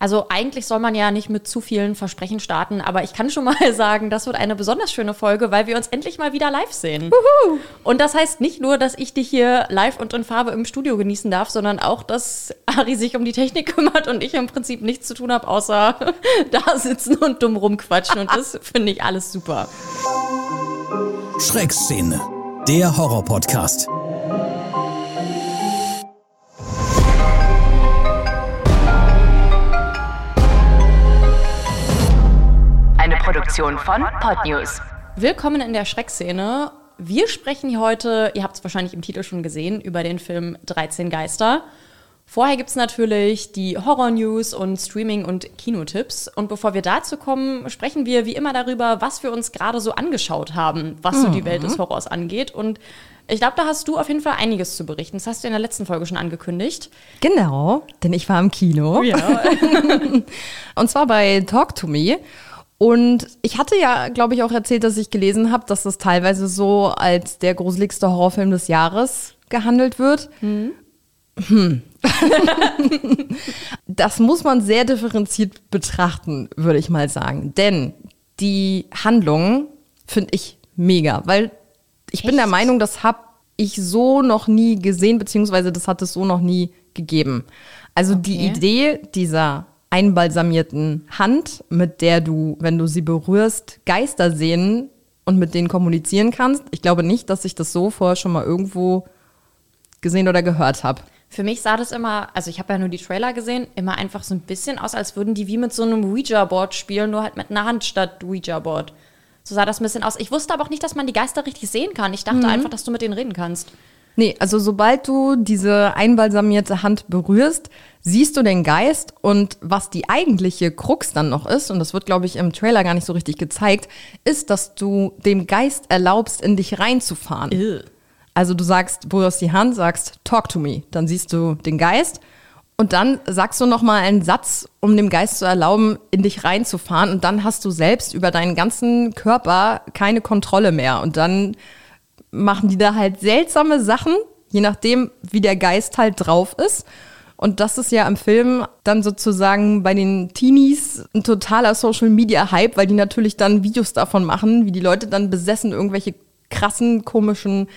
Also eigentlich soll man ja nicht mit zu vielen Versprechen starten, aber ich kann schon mal sagen, das wird eine besonders schöne Folge, weil wir uns endlich mal wieder live sehen. Uhu. Und das heißt nicht nur, dass ich dich hier live und in Farbe im Studio genießen darf, sondern auch, dass Ari sich um die Technik kümmert und ich im Prinzip nichts zu tun habe, außer da sitzen und dumm rumquatschen. Und das finde ich alles super. Schreckszene, der Horror-Podcast. Produktion von Podnews. Willkommen in der Schreckszene. Wir sprechen hier heute, ihr habt es wahrscheinlich im Titel schon gesehen, über den Film 13 Geister. Vorher gibt es natürlich die Horror-News und Streaming- und Kinotipps. Und bevor wir dazu kommen, sprechen wir wie immer darüber, was wir uns gerade so angeschaut haben, was mhm. so die Welt des mhm. Horrors angeht. Und ich glaube, da hast du auf jeden Fall einiges zu berichten. Das hast du in der letzten Folge schon angekündigt. Genau, denn ich war im Kino. Ja. und zwar bei Talk to Me. Und ich hatte ja, glaube ich, auch erzählt, dass ich gelesen habe, dass das teilweise so als der gruseligste Horrorfilm des Jahres gehandelt wird. Mhm. Hm. das muss man sehr differenziert betrachten, würde ich mal sagen. Denn die Handlung finde ich mega, weil ich Echt? bin der Meinung, das habe ich so noch nie gesehen, beziehungsweise das hat es so noch nie gegeben. Also okay. die Idee dieser einbalsamierten Hand, mit der du, wenn du sie berührst, Geister sehen und mit denen kommunizieren kannst. Ich glaube nicht, dass ich das so vorher schon mal irgendwo gesehen oder gehört habe. Für mich sah das immer, also ich habe ja nur die Trailer gesehen, immer einfach so ein bisschen aus, als würden die wie mit so einem Ouija-Board spielen, nur halt mit einer Hand statt Ouija-Board. So sah das ein bisschen aus. Ich wusste aber auch nicht, dass man die Geister richtig sehen kann. Ich dachte mhm. einfach, dass du mit denen reden kannst. Nee, also sobald du diese einbalsamierte Hand berührst, siehst du den Geist und was die eigentliche Krux dann noch ist, und das wird, glaube ich, im Trailer gar nicht so richtig gezeigt, ist, dass du dem Geist erlaubst, in dich reinzufahren. Ew. Also du sagst, berührst die Hand, sagst, talk to me. Dann siehst du den Geist und dann sagst du nochmal einen Satz, um dem Geist zu erlauben, in dich reinzufahren. Und dann hast du selbst über deinen ganzen Körper keine Kontrolle mehr. Und dann machen die da halt seltsame Sachen, je nachdem, wie der Geist halt drauf ist. Und das ist ja im Film dann sozusagen bei den Teenies ein totaler Social Media Hype, weil die natürlich dann Videos davon machen, wie die Leute dann besessen irgendwelche krassen, komischen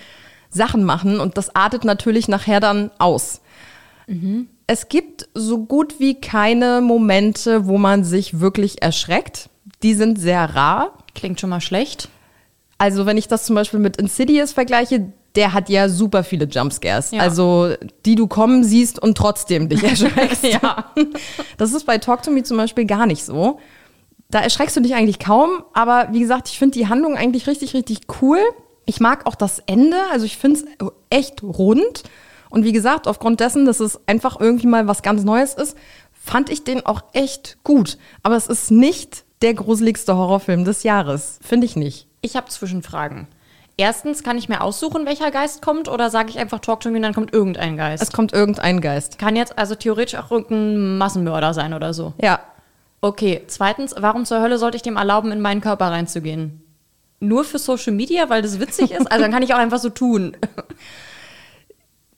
Sachen machen. Und das artet natürlich nachher dann aus. Mhm. Es gibt so gut wie keine Momente, wo man sich wirklich erschreckt. Die sind sehr rar. Klingt schon mal schlecht. Also wenn ich das zum Beispiel mit Insidious vergleiche, der hat ja super viele Jumpscares. Ja. Also die du kommen siehst und trotzdem dich erschreckst. ja. Das ist bei Talk to Me zum Beispiel gar nicht so. Da erschreckst du dich eigentlich kaum, aber wie gesagt, ich finde die Handlung eigentlich richtig, richtig cool. Ich mag auch das Ende, also ich finde es echt rund. Und wie gesagt, aufgrund dessen, dass es einfach irgendwie mal was ganz Neues ist, fand ich den auch echt gut. Aber es ist nicht der gruseligste Horrorfilm des Jahres. Finde ich nicht. Ich habe Zwischenfragen. Erstens, kann ich mir aussuchen, welcher Geist kommt, oder sage ich einfach Talk to me und dann kommt irgendein Geist? Es kommt irgendein Geist. Kann jetzt also theoretisch auch irgendein Massenmörder sein oder so. Ja. Okay, zweitens, warum zur Hölle sollte ich dem erlauben, in meinen Körper reinzugehen? Nur für Social Media, weil das witzig ist? Also dann kann ich auch einfach so tun.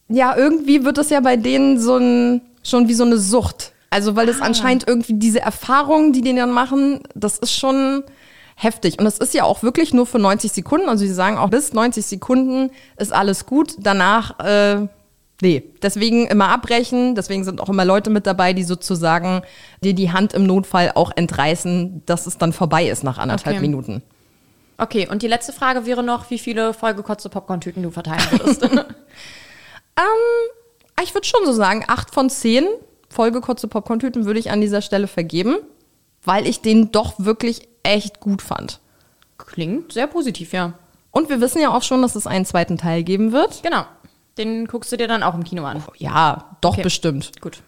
Ja, irgendwie wird das ja bei denen so ein, schon wie so eine Sucht. Also, weil das ah. anscheinend irgendwie diese Erfahrungen, die die dann machen, das ist schon heftig. Und es ist ja auch wirklich nur für 90 Sekunden. Also sie sagen auch bis 90 Sekunden ist alles gut. Danach, äh, nee. Deswegen immer abbrechen. Deswegen sind auch immer Leute mit dabei, die sozusagen dir die Hand im Notfall auch entreißen, dass es dann vorbei ist nach anderthalb okay. Minuten. Okay, und die letzte Frage wäre noch, wie viele vollgekotzte Popcorn-Tüten du verteilen würdest. ähm, ich würde schon so sagen, acht von zehn vollgekotzte Popcorn-Tüten würde ich an dieser Stelle vergeben, weil ich den doch wirklich echt gut fand. Klingt sehr positiv, ja. Und wir wissen ja auch schon, dass es einen zweiten Teil geben wird. Genau. Den guckst du dir dann auch im Kino an. Oh, ja, doch okay. bestimmt. Gut.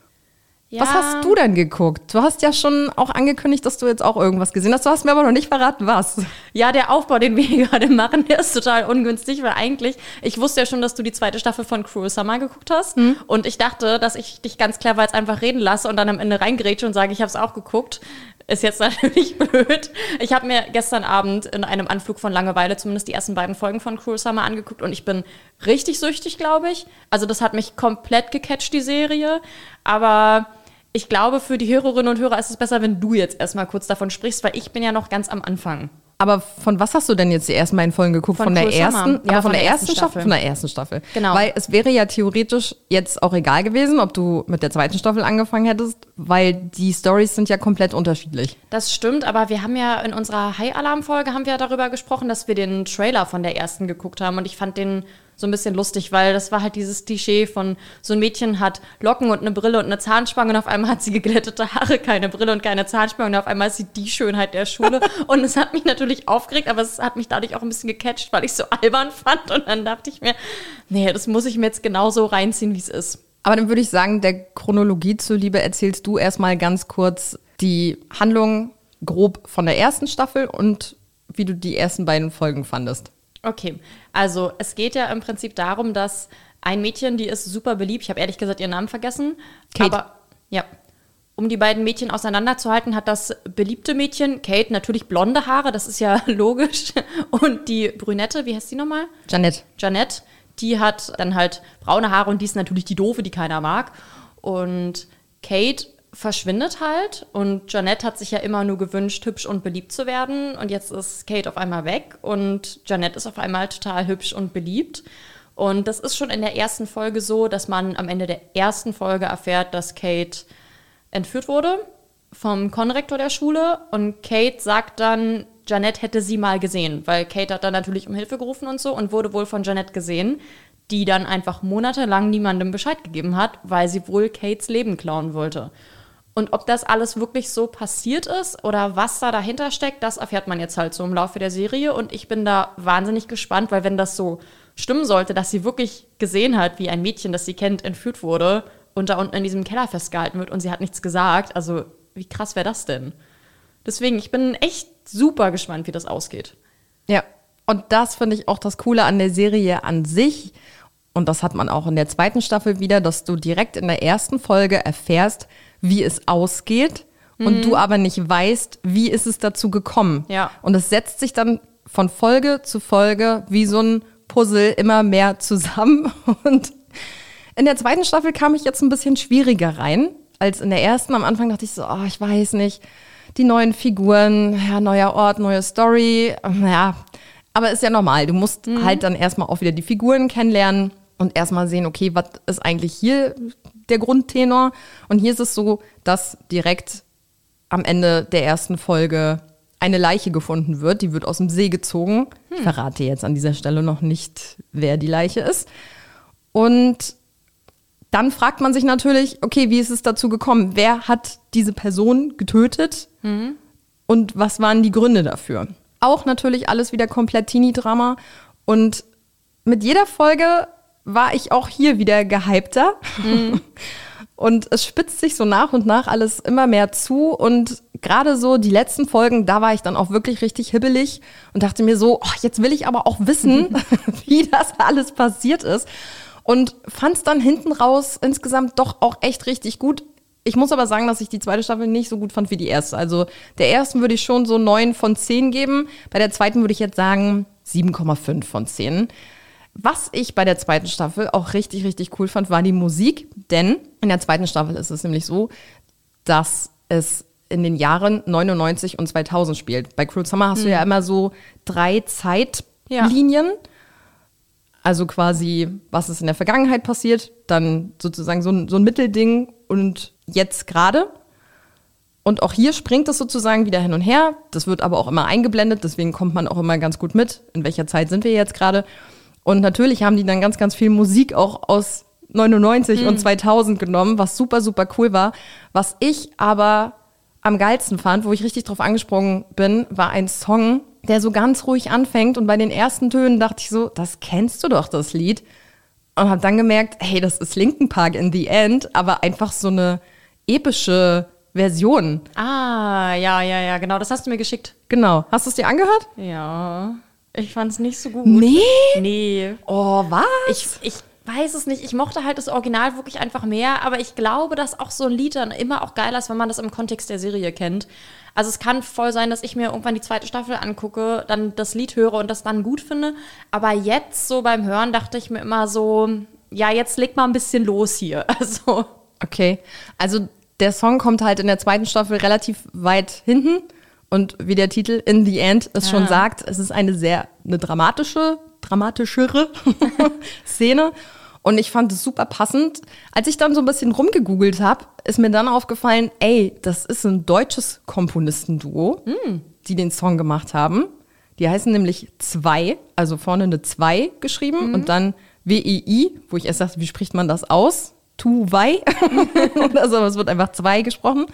Ja. Was hast du denn geguckt? Du hast ja schon auch angekündigt, dass du jetzt auch irgendwas gesehen hast. Du hast mir aber noch nicht verraten, was. Ja, der Aufbau, den wir gerade machen, der ist total ungünstig, weil eigentlich, ich wusste ja schon, dass du die zweite Staffel von Cruel Summer geguckt hast. Mhm. Und ich dachte, dass ich dich ganz clever jetzt einfach reden lasse und dann am Ende reingrätsche und sage, ich habe es auch geguckt. Ist jetzt natürlich blöd. Ich habe mir gestern Abend in einem Anflug von Langeweile zumindest die ersten beiden Folgen von Cruel Summer angeguckt und ich bin richtig süchtig, glaube ich. Also das hat mich komplett gecatcht, die Serie. Aber ich glaube, für die Hörerinnen und Hörer ist es besser, wenn du jetzt erstmal kurz davon sprichst, weil ich bin ja noch ganz am Anfang. Aber von was hast du denn jetzt die ersten beiden Folgen geguckt? Von, von der ersten? Ja, von, von, der, der ersten Staffel. Staffel. Von der ersten Staffel. Genau. Weil es wäre ja theoretisch jetzt auch egal gewesen, ob du mit der zweiten Staffel angefangen hättest, weil die Stories sind ja komplett unterschiedlich. Das stimmt, aber wir haben ja in unserer High-Alarm-Folge haben wir darüber gesprochen, dass wir den Trailer von der ersten geguckt haben und ich fand den so ein bisschen lustig, weil das war halt dieses Klischee von so ein Mädchen hat Locken und eine Brille und eine Zahnspange und auf einmal hat sie geglättete Haare, keine Brille und keine Zahnspange und auf einmal ist sie die Schönheit der Schule. und es hat mich natürlich aufgeregt, aber es hat mich dadurch auch ein bisschen gecatcht, weil ich so albern fand. Und dann dachte ich mir, nee, das muss ich mir jetzt genauso reinziehen, wie es ist. Aber dann würde ich sagen, der Chronologie zuliebe erzählst du erstmal ganz kurz die Handlung grob von der ersten Staffel und wie du die ersten beiden Folgen fandest. Okay, also es geht ja im Prinzip darum, dass ein Mädchen, die ist super beliebt, ich habe ehrlich gesagt ihren Namen vergessen, Kate. aber ja, um die beiden Mädchen auseinanderzuhalten, hat das beliebte Mädchen, Kate, natürlich blonde Haare, das ist ja logisch, und die Brünette, wie heißt die nochmal? Janette. Janette, die hat dann halt braune Haare und die ist natürlich die doofe, die keiner mag. Und Kate verschwindet halt. Und Janette hat sich ja immer nur gewünscht, hübsch und beliebt zu werden. Und jetzt ist Kate auf einmal weg. Und Janette ist auf einmal total hübsch und beliebt. Und das ist schon in der ersten Folge so, dass man am Ende der ersten Folge erfährt, dass Kate entführt wurde vom Konrektor der Schule. Und Kate sagt dann, Janette hätte sie mal gesehen, weil Kate hat dann natürlich um Hilfe gerufen und so und wurde wohl von Janette gesehen, die dann einfach monatelang niemandem Bescheid gegeben hat, weil sie wohl Kates Leben klauen wollte. Und ob das alles wirklich so passiert ist oder was da dahinter steckt, das erfährt man jetzt halt so im Laufe der Serie. Und ich bin da wahnsinnig gespannt, weil wenn das so stimmen sollte, dass sie wirklich gesehen hat, wie ein Mädchen, das sie kennt, entführt wurde und da unten in diesem Keller festgehalten wird und sie hat nichts gesagt, also wie krass wäre das denn? Deswegen, ich bin echt super gespannt, wie das ausgeht. Ja, und das finde ich auch das Coole an der Serie an sich. Und das hat man auch in der zweiten Staffel wieder, dass du direkt in der ersten Folge erfährst, wie es ausgeht mhm. und du aber nicht weißt, wie ist es dazu gekommen. Ja. Und es setzt sich dann von Folge zu Folge wie so ein Puzzle immer mehr zusammen. Und in der zweiten Staffel kam ich jetzt ein bisschen schwieriger rein als in der ersten. Am Anfang dachte ich so, oh, ich weiß nicht, die neuen Figuren, ja, neuer Ort, neue Story, ja, aber ist ja normal. Du musst mhm. halt dann erstmal auch wieder die Figuren kennenlernen und erstmal sehen, okay, was ist eigentlich hier der Grundtenor? Und hier ist es so, dass direkt am Ende der ersten Folge eine Leiche gefunden wird. Die wird aus dem See gezogen. Hm. Ich verrate jetzt an dieser Stelle noch nicht, wer die Leiche ist. Und dann fragt man sich natürlich, okay, wie ist es dazu gekommen? Wer hat diese Person getötet? Mhm. Und was waren die Gründe dafür? Auch natürlich alles wieder komplett Teenie-Drama. Und mit jeder Folge war ich auch hier wieder gehypter. Mhm. Und es spitzt sich so nach und nach alles immer mehr zu. Und gerade so die letzten Folgen, da war ich dann auch wirklich richtig hibbelig und dachte mir so, oh, jetzt will ich aber auch wissen, wie das alles passiert ist. Und fand es dann hinten raus insgesamt doch auch echt richtig gut. Ich muss aber sagen, dass ich die zweite Staffel nicht so gut fand wie die erste. Also der ersten würde ich schon so neun von zehn geben. Bei der zweiten würde ich jetzt sagen 7,5 von zehn. Was ich bei der zweiten Staffel auch richtig, richtig cool fand, war die Musik. Denn in der zweiten Staffel ist es nämlich so, dass es in den Jahren 99 und 2000 spielt. Bei Cruel Summer hast mhm. du ja mhm. immer so drei Zeitlinien. Ja. Also quasi, was ist in der Vergangenheit passiert, dann sozusagen so ein, so ein Mittelding und jetzt gerade. Und auch hier springt es sozusagen wieder hin und her. Das wird aber auch immer eingeblendet, deswegen kommt man auch immer ganz gut mit, in welcher Zeit sind wir jetzt gerade. Und natürlich haben die dann ganz, ganz viel Musik auch aus 99 mhm. und 2000 genommen, was super, super cool war. Was ich aber am geilsten fand, wo ich richtig drauf angesprungen bin, war ein Song, der so ganz ruhig anfängt. Und bei den ersten Tönen dachte ich so, das kennst du doch, das Lied. Und habe dann gemerkt, hey, das ist Linkin Park in the End, aber einfach so eine epische Version. Ah, ja, ja, ja, genau, das hast du mir geschickt. Genau. Hast du es dir angehört? Ja. Ich fand es nicht so gut. Nee? Nee. Oh, was? Ich, ich weiß es nicht. Ich mochte halt das Original wirklich einfach mehr, aber ich glaube, dass auch so ein Lied dann immer auch geiler ist, wenn man das im Kontext der Serie kennt. Also es kann voll sein, dass ich mir irgendwann die zweite Staffel angucke, dann das Lied höre und das dann gut finde. Aber jetzt so beim Hören dachte ich mir immer so, ja, jetzt leg mal ein bisschen los hier. Also. Okay. Also der Song kommt halt in der zweiten Staffel relativ weit hinten. Und wie der Titel In the End es ah. schon sagt, es ist eine sehr eine dramatische, dramatischere Szene. Und ich fand es super passend. Als ich dann so ein bisschen rumgegoogelt habe, ist mir dann aufgefallen, ey, das ist ein deutsches Komponistenduo, mm. die den Song gemacht haben. Die heißen nämlich zwei, also vorne eine zwei geschrieben mm. und dann W-E-I, wo ich erst dachte, wie spricht man das aus? Tu Wei oder so, es wird einfach zwei gesprochen.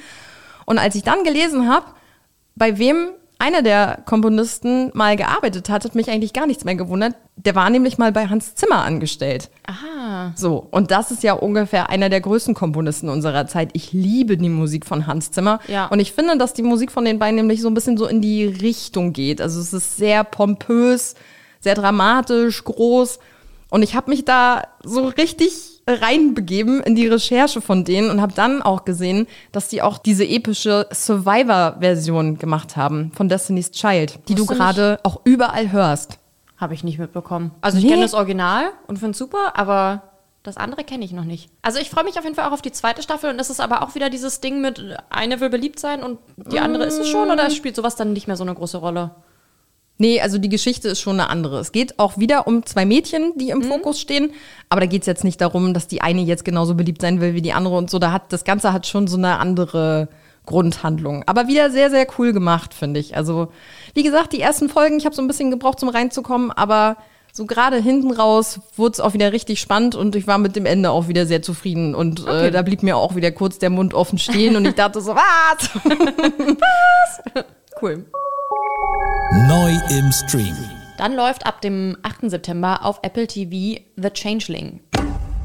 Und als ich dann gelesen habe, bei wem einer der Komponisten mal gearbeitet hat, hat mich eigentlich gar nichts mehr gewundert. Der war nämlich mal bei Hans Zimmer angestellt. Aha. So, und das ist ja ungefähr einer der größten Komponisten unserer Zeit. Ich liebe die Musik von Hans Zimmer. Ja. Und ich finde, dass die Musik von den beiden nämlich so ein bisschen so in die Richtung geht. Also es ist sehr pompös, sehr dramatisch, groß. Und ich habe mich da so richtig reinbegeben in die Recherche von denen und habe dann auch gesehen, dass die auch diese epische Survivor-Version gemacht haben von Destiny's Child, die du gerade auch überall hörst. Habe ich nicht mitbekommen. Also ich nee. kenne das Original und finde es super, aber das andere kenne ich noch nicht. Also ich freue mich auf jeden Fall auch auf die zweite Staffel und es ist aber auch wieder dieses Ding mit, eine will beliebt sein und die andere ist es schon oder spielt sowas dann nicht mehr so eine große Rolle? Nee, also die Geschichte ist schon eine andere. Es geht auch wieder um zwei Mädchen, die im mhm. Fokus stehen. Aber da geht es jetzt nicht darum, dass die eine jetzt genauso beliebt sein will wie die andere und so. Da hat das Ganze hat schon so eine andere Grundhandlung. Aber wieder sehr, sehr cool gemacht, finde ich. Also, wie gesagt, die ersten Folgen, ich habe so ein bisschen gebraucht, zum reinzukommen, aber so gerade hinten raus wurde es auch wieder richtig spannend und ich war mit dem Ende auch wieder sehr zufrieden. Und äh, okay. äh, da blieb mir auch wieder kurz der Mund offen stehen und ich dachte so, was? was? Cool. Neu im Stream. Dann läuft ab dem 8. September auf Apple TV The Changeling.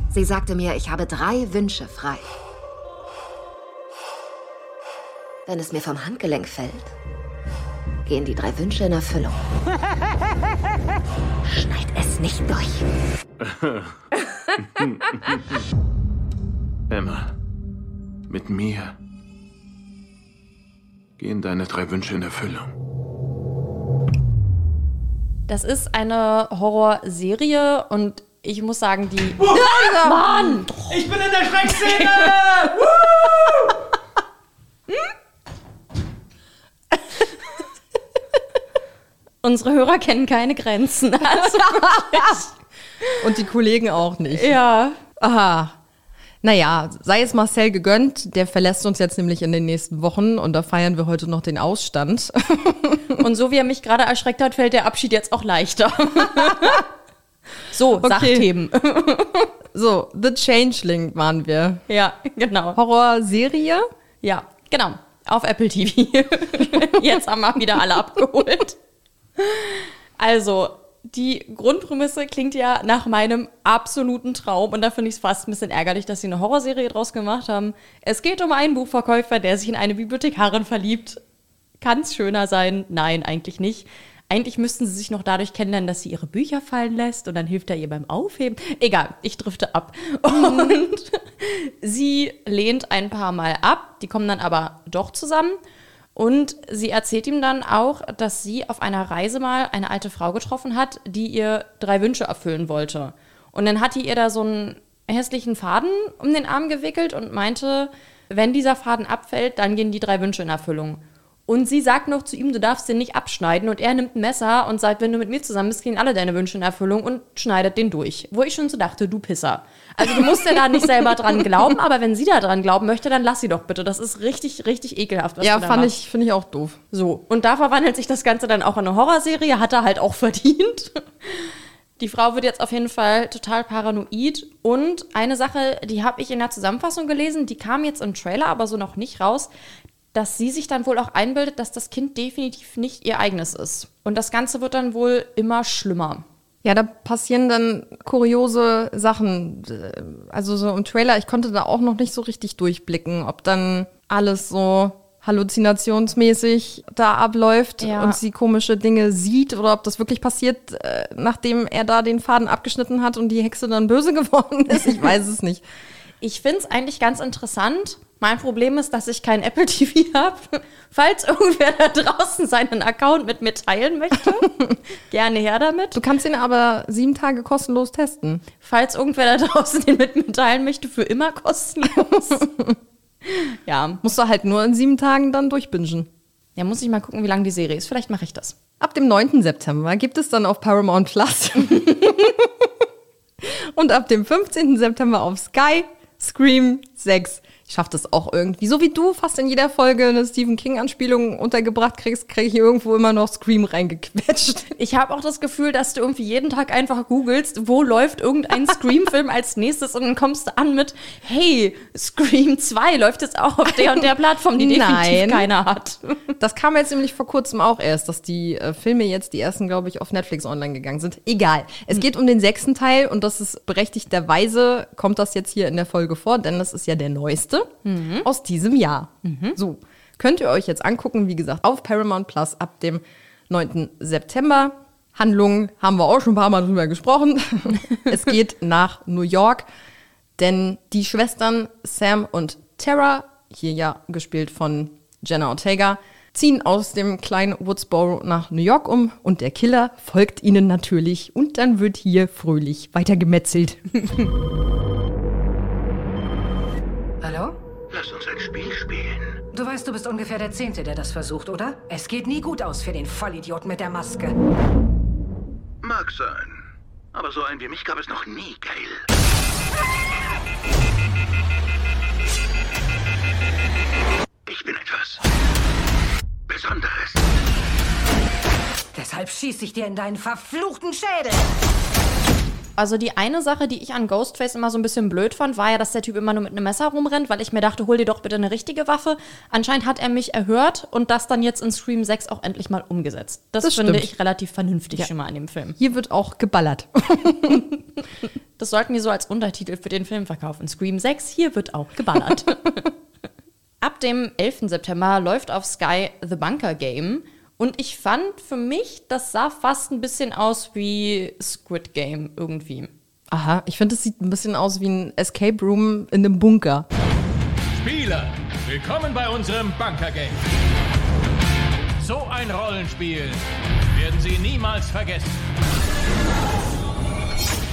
Sie sagte mir, ich habe drei Wünsche frei. Wenn es mir vom Handgelenk fällt, gehen die drei Wünsche in Erfüllung. Schneid es nicht durch. Emma, mit mir gehen deine drei Wünsche in Erfüllung. Das ist eine Horrorserie und ich muss sagen, die. Oh, Mann! Ich bin in der Schreckszene! Unsere Hörer kennen keine Grenzen. Also und die Kollegen auch nicht. Ja. Aha. Naja, sei es Marcel gegönnt, der verlässt uns jetzt nämlich in den nächsten Wochen und da feiern wir heute noch den Ausstand. Und so wie er mich gerade erschreckt hat, fällt der Abschied jetzt auch leichter. so, okay. Sachthemen. so, The Changeling waren wir. Ja, genau. Horrorserie? Ja, genau. Auf Apple TV. jetzt haben wir wieder alle abgeholt. Also, die Grundprämisse klingt ja nach meinem absoluten Traum und da finde ich es fast ein bisschen ärgerlich, dass sie eine Horrorserie draus gemacht haben. Es geht um einen Buchverkäufer, der sich in eine Bibliothekarin verliebt. Kann es schöner sein? Nein, eigentlich nicht. Eigentlich müssten sie sich noch dadurch kennenlernen, dass sie ihre Bücher fallen lässt und dann hilft er ihr beim Aufheben. Egal, ich drifte ab. Und sie lehnt ein paar Mal ab, die kommen dann aber doch zusammen. Und sie erzählt ihm dann auch, dass sie auf einer Reise mal eine alte Frau getroffen hat, die ihr drei Wünsche erfüllen wollte. Und dann hat die ihr da so einen hässlichen Faden um den Arm gewickelt und meinte, wenn dieser Faden abfällt, dann gehen die drei Wünsche in Erfüllung. Und sie sagt noch zu ihm, du darfst den nicht abschneiden. Und er nimmt ein Messer und sagt, wenn du mit mir zusammen bist, gehen alle deine Wünsche in Erfüllung und schneidet den durch. Wo ich schon so dachte, du Pisser. Also du musst ja da nicht selber dran glauben, aber wenn sie da dran glauben möchte, dann lass sie doch bitte. Das ist richtig, richtig ekelhaft. Was ja, fand machst. ich, finde ich auch doof. So. Und da verwandelt sich das Ganze dann auch in eine Horrorserie, hat er halt auch verdient. Die Frau wird jetzt auf jeden Fall total paranoid. Und eine Sache, die habe ich in der Zusammenfassung gelesen, die kam jetzt im Trailer, aber so noch nicht raus dass sie sich dann wohl auch einbildet, dass das Kind definitiv nicht ihr eigenes ist. Und das Ganze wird dann wohl immer schlimmer. Ja, da passieren dann kuriose Sachen. Also so im Trailer, ich konnte da auch noch nicht so richtig durchblicken, ob dann alles so halluzinationsmäßig da abläuft ja. und sie komische Dinge sieht oder ob das wirklich passiert, äh, nachdem er da den Faden abgeschnitten hat und die Hexe dann böse geworden ist. Ich weiß es nicht. Ich finde es eigentlich ganz interessant, mein Problem ist, dass ich kein Apple TV habe. Falls irgendwer da draußen seinen Account mit mir teilen möchte, gerne her damit. Du kannst ihn aber sieben Tage kostenlos testen. Falls irgendwer da draußen den mit mir teilen möchte, für immer kostenlos. ja. Musst du halt nur in sieben Tagen dann durchbingen. Ja, muss ich mal gucken, wie lang die Serie ist. Vielleicht mache ich das. Ab dem 9. September gibt es dann auf Paramount Plus und ab dem 15. September auf Sky Scream 6 ich schaffe das auch irgendwie. So wie du fast in jeder Folge eine Stephen King-Anspielung untergebracht kriegst, kriege ich irgendwo immer noch Scream reingequetscht. Ich habe auch das Gefühl, dass du irgendwie jeden Tag einfach googelst, wo läuft irgendein Scream-Film als nächstes und dann kommst du an mit, hey, Scream 2 läuft jetzt auch auf der und der Plattform, die definitiv Nein. keiner hat. Das kam jetzt nämlich vor kurzem auch erst, dass die äh, Filme jetzt, die ersten, glaube ich, auf Netflix online gegangen sind. Egal. Es hm. geht um den sechsten Teil und das ist berechtigterweise, kommt das jetzt hier in der Folge vor, denn das ist ja der neueste Liste mhm. aus diesem Jahr. Mhm. So, könnt ihr euch jetzt angucken, wie gesagt, auf Paramount Plus ab dem 9. September. Handlungen haben wir auch schon ein paar Mal drüber gesprochen. es geht nach New York, denn die Schwestern Sam und Tara, hier ja gespielt von Jenna Ortega, ziehen aus dem kleinen Woodsboro nach New York um und der Killer folgt ihnen natürlich und dann wird hier fröhlich weitergemetzelt. Lass uns ein Spiel spielen. Du weißt, du bist ungefähr der Zehnte, der das versucht, oder? Es geht nie gut aus für den Vollidioten mit der Maske. Mag sein. Aber so einen wie mich gab es noch nie, Gail. Ich bin etwas Besonderes. Deshalb schieße ich dir in deinen verfluchten Schädel. Also die eine Sache, die ich an Ghostface immer so ein bisschen blöd fand, war ja, dass der Typ immer nur mit einem Messer rumrennt, weil ich mir dachte, hol dir doch bitte eine richtige Waffe. Anscheinend hat er mich erhört und das dann jetzt in Scream 6 auch endlich mal umgesetzt. Das, das finde ich relativ vernünftig ja. schon mal an dem Film. Hier wird auch geballert. das sollten wir so als Untertitel für den Film verkaufen. Scream 6, hier wird auch geballert. Ab dem 11. September läuft auf Sky The Bunker Game. Und ich fand für mich, das sah fast ein bisschen aus wie Squid Game irgendwie. Aha, ich finde, es sieht ein bisschen aus wie ein Escape Room in einem Bunker. Spieler, willkommen bei unserem Bunker Game. So ein Rollenspiel werden Sie niemals vergessen.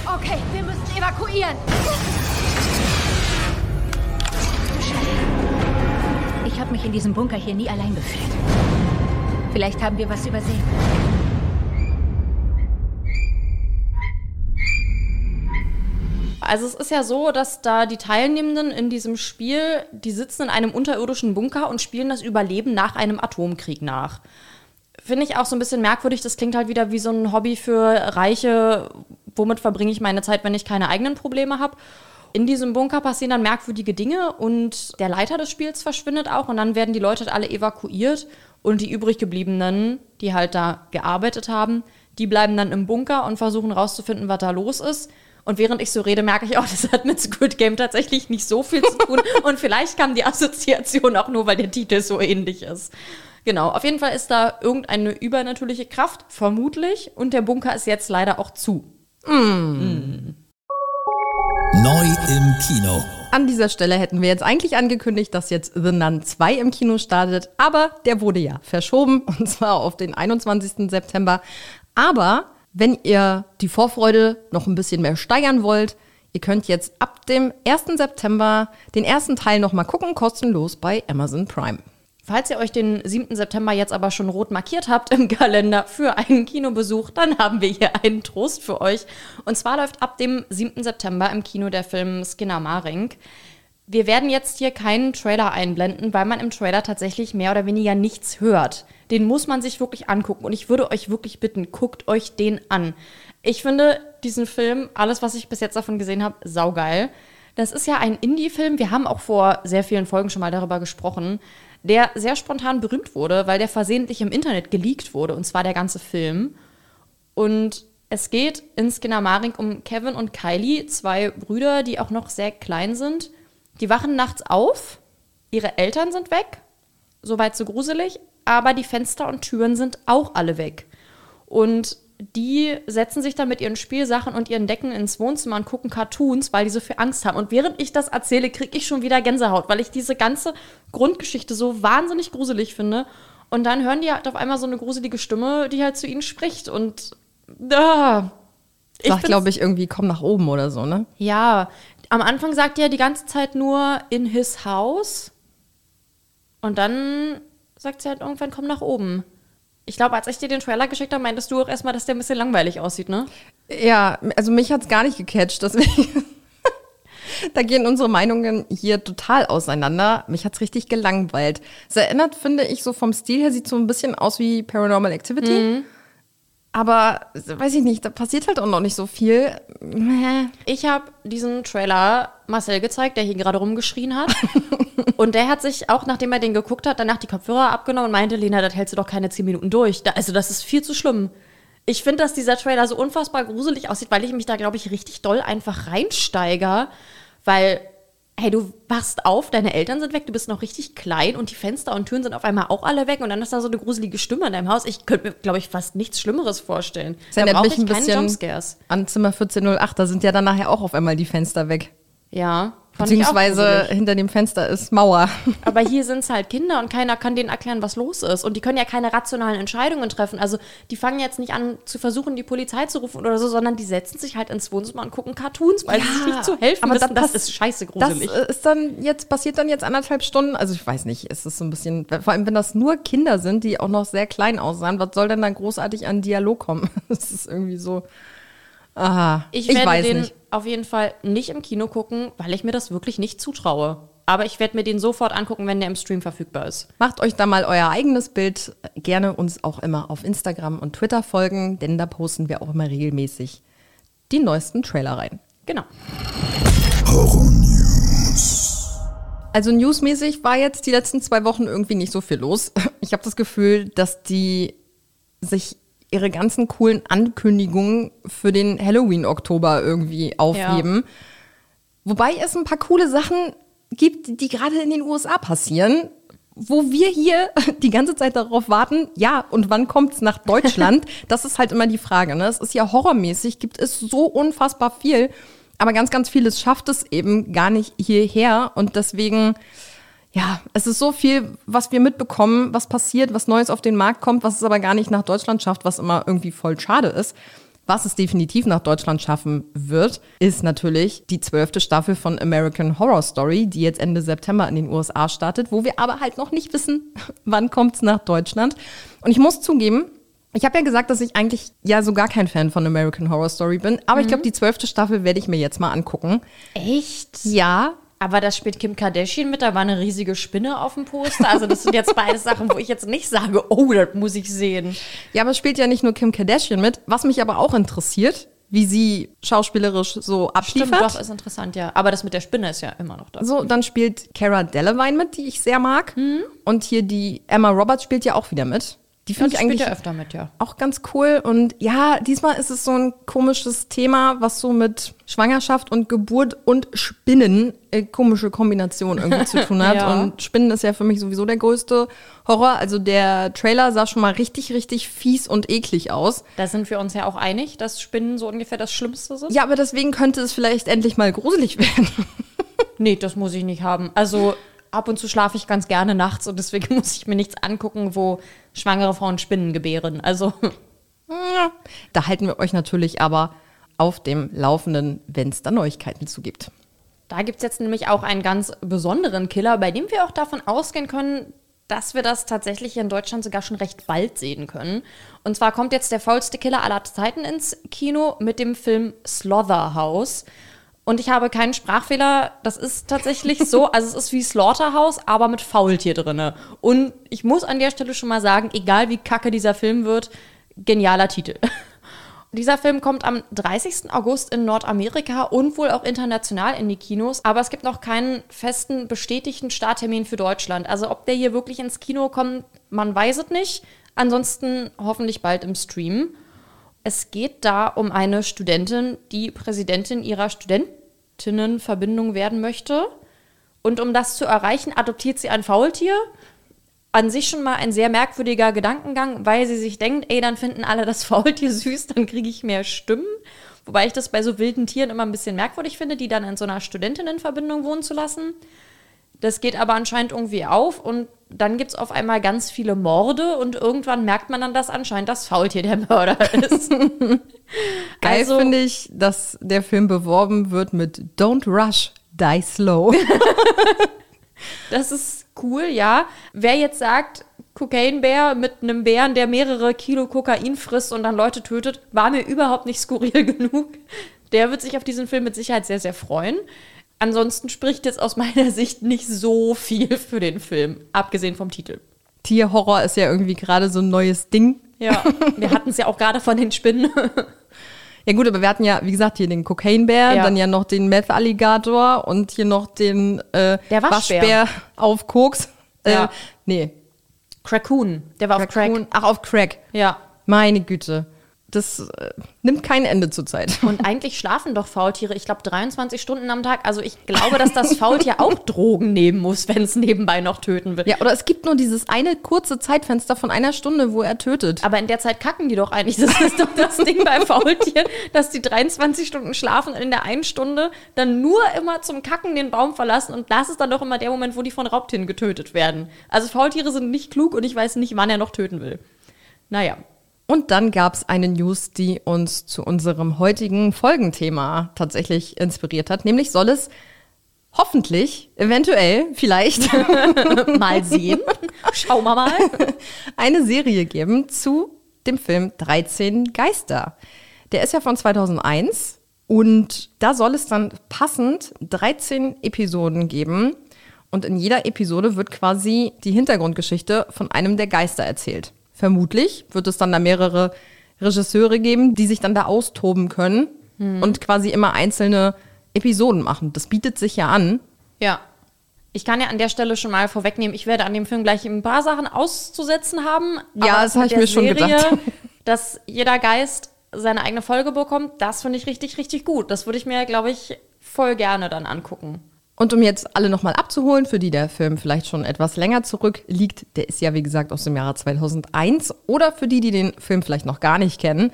Okay, wir müssen evakuieren. Ich habe mich in diesem Bunker hier nie allein gefühlt. Vielleicht haben wir was übersehen. Also es ist ja so, dass da die Teilnehmenden in diesem Spiel, die sitzen in einem unterirdischen Bunker und spielen das Überleben nach einem Atomkrieg nach. Finde ich auch so ein bisschen merkwürdig. Das klingt halt wieder wie so ein Hobby für Reiche. Womit verbringe ich meine Zeit, wenn ich keine eigenen Probleme habe? In diesem Bunker passieren dann merkwürdige Dinge und der Leiter des Spiels verschwindet auch und dann werden die Leute alle evakuiert und die übrig gebliebenen, die halt da gearbeitet haben, die bleiben dann im Bunker und versuchen rauszufinden, was da los ist. Und während ich so rede, merke ich auch, das hat mit Squid Game tatsächlich nicht so viel zu tun. und vielleicht kam die Assoziation auch nur, weil der Titel so ähnlich ist. Genau, auf jeden Fall ist da irgendeine übernatürliche Kraft, vermutlich. Und der Bunker ist jetzt leider auch zu. Mm. Mm. Neu im Kino. An dieser Stelle hätten wir jetzt eigentlich angekündigt, dass jetzt The Nun 2 im Kino startet, aber der wurde ja verschoben und zwar auf den 21. September. Aber wenn ihr die Vorfreude noch ein bisschen mehr steigern wollt, ihr könnt jetzt ab dem 1. September den ersten Teil noch mal gucken, kostenlos bei Amazon Prime. Falls ihr euch den 7. September jetzt aber schon rot markiert habt im Kalender für einen Kinobesuch, dann haben wir hier einen Trost für euch. Und zwar läuft ab dem 7. September im Kino der Film Skinner Marink. Wir werden jetzt hier keinen Trailer einblenden, weil man im Trailer tatsächlich mehr oder weniger nichts hört. Den muss man sich wirklich angucken. Und ich würde euch wirklich bitten, guckt euch den an. Ich finde diesen Film, alles, was ich bis jetzt davon gesehen habe, saugeil. Das ist ja ein Indie-Film. Wir haben auch vor sehr vielen Folgen schon mal darüber gesprochen der sehr spontan berühmt wurde, weil der versehentlich im Internet geleakt wurde, und zwar der ganze Film. Und es geht in Skinnamarink um Kevin und Kylie, zwei Brüder, die auch noch sehr klein sind. Die wachen nachts auf, ihre Eltern sind weg, soweit so gruselig, aber die Fenster und Türen sind auch alle weg. Und die setzen sich dann mit ihren Spielsachen und ihren Decken ins Wohnzimmer und gucken Cartoons, weil die so viel Angst haben. Und während ich das erzähle, kriege ich schon wieder Gänsehaut, weil ich diese ganze Grundgeschichte so wahnsinnig gruselig finde. Und dann hören die halt auf einmal so eine gruselige Stimme, die halt zu ihnen spricht. Und ah, ich sagt, glaube ich, irgendwie, komm nach oben oder so, ne? Ja, am Anfang sagt er die ganze Zeit nur in his house. Und dann sagt sie halt irgendwann, komm nach oben. Ich glaube, als ich dir den Trailer geschickt habe, meintest du auch erstmal, dass der ein bisschen langweilig aussieht, ne? Ja, also mich hat es gar nicht gecatcht, deswegen. da gehen unsere Meinungen hier total auseinander. Mich hat es richtig gelangweilt. Es erinnert, finde ich, so vom Stil her, sieht so ein bisschen aus wie Paranormal Activity. Mhm. Aber weiß ich nicht, da passiert halt auch noch nicht so viel. Ich habe diesen Trailer Marcel gezeigt, der hier gerade rumgeschrien hat. und der hat sich auch, nachdem er den geguckt hat, danach die Kopfhörer abgenommen und meinte, Lena, das hältst du doch keine zehn Minuten durch. also das ist viel zu schlimm. Ich finde, dass dieser Trailer so unfassbar gruselig aussieht, weil ich mich da, glaube ich, richtig doll einfach reinsteiger. Weil hey, du wachst auf, deine Eltern sind weg, du bist noch richtig klein und die Fenster und Türen sind auf einmal auch alle weg und dann ist da so eine gruselige Stimme in deinem Haus. Ich könnte mir, glaube ich, fast nichts Schlimmeres vorstellen. Das da brauche ich ein bisschen Jumpscares. An Zimmer 1408, da sind ja dann nachher auch auf einmal die Fenster weg. Ja. Beziehungsweise hinter dem Fenster ist Mauer. Aber hier sind es halt Kinder und keiner kann denen erklären, was los ist. Und die können ja keine rationalen Entscheidungen treffen. Also die fangen jetzt nicht an zu versuchen, die Polizei zu rufen oder so, sondern die setzen sich halt ins Wohnzimmer und gucken Cartoons, weil ja, sie sich nicht zu helfen aber wissen. Das, das ist scheiße gruselig. Das ist dann jetzt, passiert dann jetzt anderthalb Stunden. Also ich weiß nicht, ist es so ein bisschen, vor allem wenn das nur Kinder sind, die auch noch sehr klein aussahen, was soll denn dann großartig an Dialog kommen? Das ist irgendwie so. Aha, ich, ich werde den nicht. Auf jeden Fall nicht im Kino gucken, weil ich mir das wirklich nicht zutraue. Aber ich werde mir den sofort angucken, wenn der im Stream verfügbar ist. Macht euch da mal euer eigenes Bild. Gerne uns auch immer auf Instagram und Twitter folgen, denn da posten wir auch immer regelmäßig die neuesten Trailer rein. Genau. Horror News. Also newsmäßig war jetzt die letzten zwei Wochen irgendwie nicht so viel los. Ich habe das Gefühl, dass die sich ihre ganzen coolen Ankündigungen für den Halloween-Oktober irgendwie aufheben. Ja. Wobei es ein paar coole Sachen gibt, die gerade in den USA passieren, wo wir hier die ganze Zeit darauf warten, ja, und wann kommt es nach Deutschland? das ist halt immer die Frage. Ne? Es ist ja horrormäßig, gibt es so unfassbar viel, aber ganz, ganz vieles schafft es eben gar nicht hierher und deswegen ja, es ist so viel, was wir mitbekommen, was passiert, was Neues auf den Markt kommt, was es aber gar nicht nach Deutschland schafft, was immer irgendwie voll schade ist. Was es definitiv nach Deutschland schaffen wird, ist natürlich die zwölfte Staffel von American Horror Story, die jetzt Ende September in den USA startet, wo wir aber halt noch nicht wissen, wann kommt es nach Deutschland. Und ich muss zugeben, ich habe ja gesagt, dass ich eigentlich ja so gar kein Fan von American Horror Story bin, aber mhm. ich glaube, die zwölfte Staffel werde ich mir jetzt mal angucken. Echt? Ja, aber da spielt Kim Kardashian mit, da war eine riesige Spinne auf dem Poster. Also das sind jetzt beide Sachen, wo ich jetzt nicht sage, oh, das muss ich sehen. Ja, aber es spielt ja nicht nur Kim Kardashian mit. Was mich aber auch interessiert, wie sie schauspielerisch so abliefert. Stimmt, doch, ist interessant, ja. Aber das mit der Spinne ist ja immer noch da. So, dann spielt Cara Delevingne mit, die ich sehr mag. Mhm. Und hier die Emma Roberts spielt ja auch wieder mit. Die finde ja, ich eigentlich ja öfter mit, ja. auch ganz cool. Und ja, diesmal ist es so ein komisches Thema, was so mit Schwangerschaft und Geburt und Spinnen äh, komische Kombination irgendwie zu tun hat. ja. Und Spinnen ist ja für mich sowieso der größte Horror. Also der Trailer sah schon mal richtig, richtig fies und eklig aus. Da sind wir uns ja auch einig, dass Spinnen so ungefähr das Schlimmste sind. Ja, aber deswegen könnte es vielleicht endlich mal gruselig werden. nee, das muss ich nicht haben. Also ab und zu schlafe ich ganz gerne nachts und deswegen muss ich mir nichts angucken, wo schwangere Frauen Spinnen gebären. Also. Da halten wir euch natürlich aber auf dem Laufenden, wenn es da Neuigkeiten zu gibt. Da gibt es jetzt nämlich auch einen ganz besonderen Killer, bei dem wir auch davon ausgehen können, dass wir das tatsächlich hier in Deutschland sogar schon recht bald sehen können. Und zwar kommt jetzt der faulste Killer aller Zeiten ins Kino mit dem Film Slaughterhouse. Und ich habe keinen Sprachfehler. Das ist tatsächlich so. Also es ist wie Slaughterhouse, aber mit Faultier drinne. Und ich muss an der Stelle schon mal sagen, egal wie kacke dieser Film wird, genialer Titel. Dieser Film kommt am 30. August in Nordamerika und wohl auch international in die Kinos, aber es gibt noch keinen festen bestätigten Starttermin für Deutschland. Also ob der hier wirklich ins Kino kommt, man weiß es nicht. Ansonsten hoffentlich bald im Stream. Es geht da um eine Studentin, die Präsidentin ihrer Studentinnenverbindung werden möchte. Und um das zu erreichen, adoptiert sie ein Faultier. An sich schon mal ein sehr merkwürdiger Gedankengang, weil sie sich denkt, ey, dann finden alle das Faultier süß, dann kriege ich mehr Stimmen. Wobei ich das bei so wilden Tieren immer ein bisschen merkwürdig finde, die dann in so einer Studentinnenverbindung wohnen zu lassen. Das geht aber anscheinend irgendwie auf und dann gibt es auf einmal ganz viele Morde und irgendwann merkt man dann, dass anscheinend das Faultier der Mörder ist. Geil also, finde ich, dass der Film beworben wird mit Don't Rush, Die Slow. das ist cool, ja. Wer jetzt sagt, Cocaine-Bär mit einem Bären, der mehrere Kilo Kokain frisst und dann Leute tötet, war mir überhaupt nicht skurril genug. Der wird sich auf diesen Film mit Sicherheit sehr, sehr freuen. Ansonsten spricht jetzt aus meiner Sicht nicht so viel für den Film, abgesehen vom Titel. Tierhorror ist ja irgendwie gerade so ein neues Ding. Ja, wir hatten es ja auch gerade von den Spinnen. Ja gut, aber wir hatten ja, wie gesagt, hier den Cocaine-Bär, ja. dann ja noch den Meth-Alligator und hier noch den äh, Der Waschbär. Waschbär auf Koks. Äh, ja. Nee. Crackoon. Der war Crackoon. auf Crack. Ach, auf Crack. Ja. Meine Güte das äh, nimmt kein Ende zur Zeit. Und eigentlich schlafen doch Faultiere, ich glaube, 23 Stunden am Tag. Also ich glaube, dass das Faultier auch Drogen nehmen muss, wenn es nebenbei noch töten will. Ja, oder es gibt nur dieses eine kurze Zeitfenster von einer Stunde, wo er tötet. Aber in der Zeit kacken die doch eigentlich. Das ist doch das Ding bei Faultieren, dass die 23 Stunden schlafen und in der einen Stunde dann nur immer zum Kacken den Baum verlassen. Und das ist dann doch immer der Moment, wo die von Raubtieren getötet werden. Also Faultiere sind nicht klug und ich weiß nicht, wann er noch töten will. Naja, und dann gab es eine News, die uns zu unserem heutigen Folgenthema tatsächlich inspiriert hat. Nämlich soll es hoffentlich, eventuell, vielleicht mal sehen, schauen wir mal, eine Serie geben zu dem Film 13 Geister. Der ist ja von 2001 und da soll es dann passend 13 Episoden geben. Und in jeder Episode wird quasi die Hintergrundgeschichte von einem der Geister erzählt. Vermutlich wird es dann da mehrere Regisseure geben, die sich dann da austoben können hm. und quasi immer einzelne Episoden machen. Das bietet sich ja an. Ja. Ich kann ja an der Stelle schon mal vorwegnehmen, ich werde an dem Film gleich ein paar Sachen auszusetzen haben. Ja, das habe ich mir schon Serie, gedacht. Dass jeder Geist seine eigene Folge bekommt, das finde ich richtig, richtig gut. Das würde ich mir, glaube ich, voll gerne dann angucken. Und um jetzt alle nochmal abzuholen, für die der Film vielleicht schon etwas länger zurückliegt, der ist ja wie gesagt aus dem Jahre 2001, oder für die, die den Film vielleicht noch gar nicht kennen.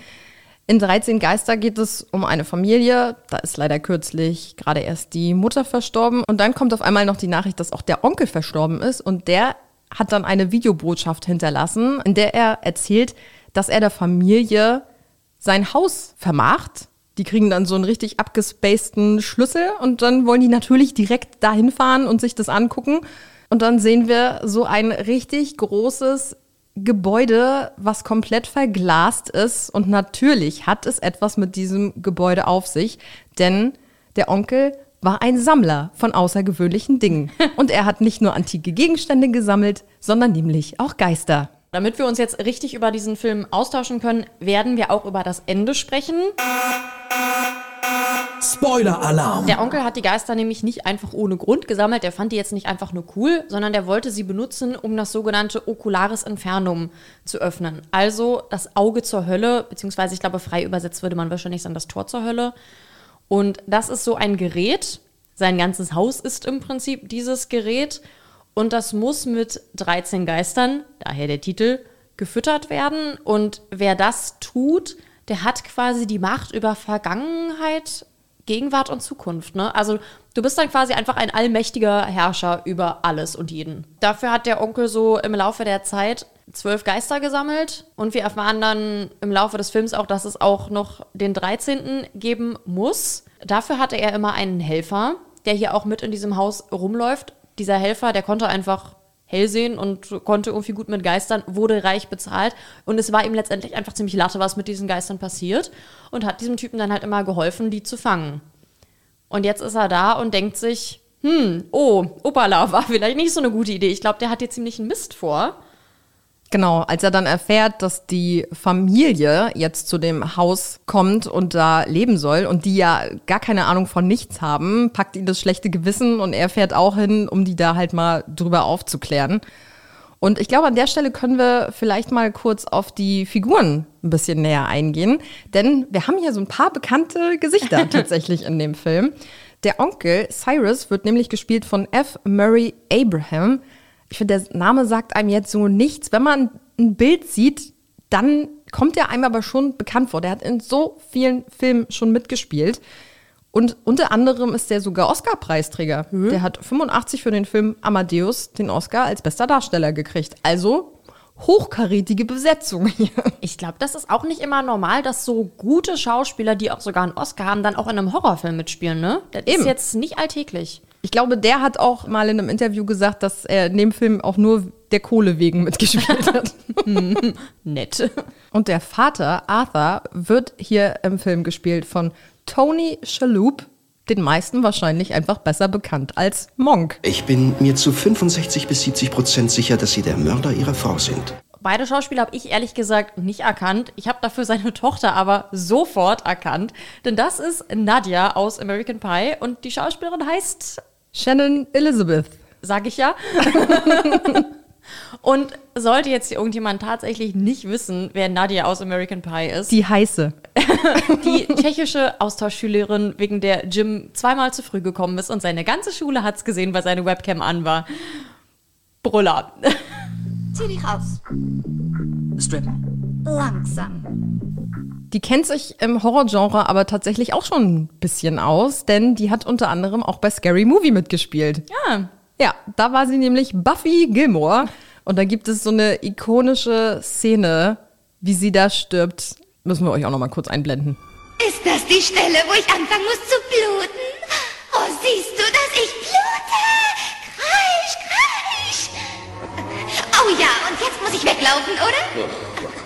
In 13 Geister geht es um eine Familie, da ist leider kürzlich gerade erst die Mutter verstorben. Und dann kommt auf einmal noch die Nachricht, dass auch der Onkel verstorben ist. Und der hat dann eine Videobotschaft hinterlassen, in der er erzählt, dass er der Familie sein Haus vermacht die kriegen dann so einen richtig abgespaceden Schlüssel und dann wollen die natürlich direkt dahin fahren und sich das angucken. Und dann sehen wir so ein richtig großes Gebäude, was komplett verglast ist. Und natürlich hat es etwas mit diesem Gebäude auf sich, denn der Onkel war ein Sammler von außergewöhnlichen Dingen. Und er hat nicht nur antike Gegenstände gesammelt, sondern nämlich auch Geister. Damit wir uns jetzt richtig über diesen Film austauschen können, werden wir auch über das Ende sprechen. Spoiler-Alarm! Der Onkel hat die Geister nämlich nicht einfach ohne Grund gesammelt. Der fand die jetzt nicht einfach nur cool, sondern der wollte sie benutzen, um das sogenannte Ocularis Infernum zu öffnen. Also das Auge zur Hölle, beziehungsweise ich glaube, frei übersetzt würde man wahrscheinlich sagen, das Tor zur Hölle. Und das ist so ein Gerät. Sein ganzes Haus ist im Prinzip dieses Gerät. Und das muss mit 13 Geistern, daher der Titel, gefüttert werden. Und wer das tut, der hat quasi die Macht über Vergangenheit, Gegenwart und Zukunft. Ne? Also du bist dann quasi einfach ein allmächtiger Herrscher über alles und jeden. Dafür hat der Onkel so im Laufe der Zeit zwölf Geister gesammelt und wir erfahren dann im Laufe des Films auch, dass es auch noch den 13. geben muss. Dafür hatte er immer einen Helfer, der hier auch mit in diesem Haus rumläuft dieser Helfer, der konnte einfach hell sehen und konnte irgendwie gut mit Geistern, wurde reich bezahlt und es war ihm letztendlich einfach ziemlich latte, was mit diesen Geistern passiert und hat diesem Typen dann halt immer geholfen, die zu fangen. Und jetzt ist er da und denkt sich, hm, oh, Opala war vielleicht nicht so eine gute Idee. Ich glaube, der hat hier ziemlich einen Mist vor. Genau, als er dann erfährt, dass die Familie jetzt zu dem Haus kommt und da leben soll und die ja gar keine Ahnung von nichts haben, packt ihn das schlechte Gewissen und er fährt auch hin, um die da halt mal drüber aufzuklären. Und ich glaube, an der Stelle können wir vielleicht mal kurz auf die Figuren ein bisschen näher eingehen, denn wir haben hier so ein paar bekannte Gesichter tatsächlich in dem Film. Der Onkel Cyrus wird nämlich gespielt von F. Murray Abraham ich finde, der Name sagt einem jetzt so nichts. Wenn man ein Bild sieht, dann kommt er einem aber schon bekannt vor. Der hat in so vielen Filmen schon mitgespielt. Und unter anderem ist der sogar Oscar-Preisträger. Mhm. Der hat 85 für den Film Amadeus den Oscar als bester Darsteller gekriegt. Also hochkarätige Besetzung hier. Ich glaube, das ist auch nicht immer normal, dass so gute Schauspieler, die auch sogar einen Oscar haben, dann auch in einem Horrorfilm mitspielen, ne? Das Eben. ist jetzt nicht alltäglich. Ich glaube, der hat auch mal in einem Interview gesagt, dass er in dem Film auch nur der Kohle wegen mitgespielt hat. Nett. Und der Vater, Arthur, wird hier im Film gespielt von Tony Shalhoub, den meisten wahrscheinlich einfach besser bekannt als Monk. Ich bin mir zu 65 bis 70 Prozent sicher, dass Sie der Mörder Ihrer Frau sind. Beide Schauspieler habe ich ehrlich gesagt nicht erkannt. Ich habe dafür seine Tochter aber sofort erkannt. Denn das ist Nadia aus American Pie und die Schauspielerin heißt Shannon Elizabeth. Sag ich ja. Und sollte jetzt irgendjemand tatsächlich nicht wissen, wer Nadia aus American Pie ist. Die heiße. die tschechische Austauschschülerin, wegen der Jim zweimal zu früh gekommen ist und seine ganze Schule hat es gesehen, weil seine Webcam an war. Brüller. Zieh dich aus. Strip. Langsam. Die kennt sich im Horrorgenre aber tatsächlich auch schon ein bisschen aus, denn die hat unter anderem auch bei Scary Movie mitgespielt. Ja. Ja, da war sie nämlich Buffy Gilmore. Und da gibt es so eine ikonische Szene, wie sie da stirbt. Müssen wir euch auch noch mal kurz einblenden. Ist das die Stelle, wo ich anfangen muss zu bluten? Oh, siehst du, dass ich blute? Kreisch, kreisch. Oh ja, und jetzt muss ich weglaufen, oder?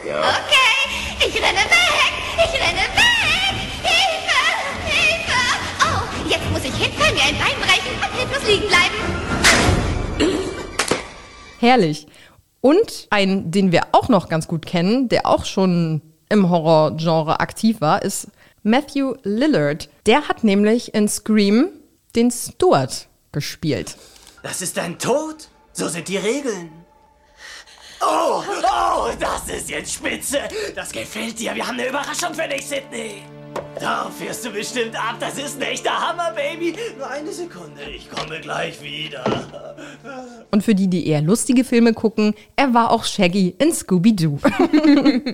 Ja. Okay, ich renne weg. Ich renne weg. Hilfe, Hilfe. Oh, jetzt muss ich hinfallen, mir ein Bein brechen und hilflos liegen bleiben. Herrlich. Und ein, den wir auch noch ganz gut kennen, der auch schon im Horrorgenre aktiv war, ist Matthew Lillard. Der hat nämlich in Scream den Stuart gespielt. Das ist dein Tod? So sind die Regeln. Oh, oh, das ist jetzt spitze. Das gefällt dir. Wir haben eine Überraschung für dich, Sydney. Da fährst du bestimmt ab. Das ist ein echter Hammer, Baby. Nur eine Sekunde. Ich komme gleich wieder. Und für die, die eher lustige Filme gucken, er war auch Shaggy in Scooby-Doo.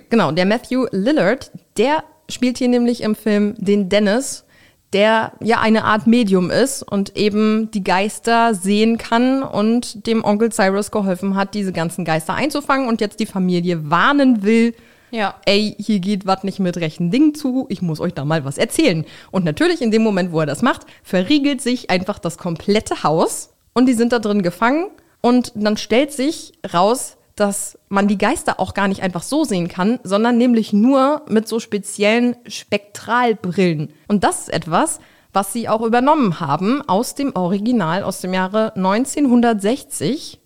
genau, der Matthew Lillard, der spielt hier nämlich im Film den Dennis, der ja eine Art Medium ist und eben die Geister sehen kann und dem Onkel Cyrus geholfen hat, diese ganzen Geister einzufangen und jetzt die Familie warnen will, ja. ey, hier geht was nicht mit rechten Dingen zu, ich muss euch da mal was erzählen. Und natürlich in dem Moment, wo er das macht, verriegelt sich einfach das komplette Haus und die sind da drin gefangen und dann stellt sich raus, dass man die Geister auch gar nicht einfach so sehen kann, sondern nämlich nur mit so speziellen Spektralbrillen. Und das ist etwas, was sie auch übernommen haben aus dem Original aus dem Jahre 1960.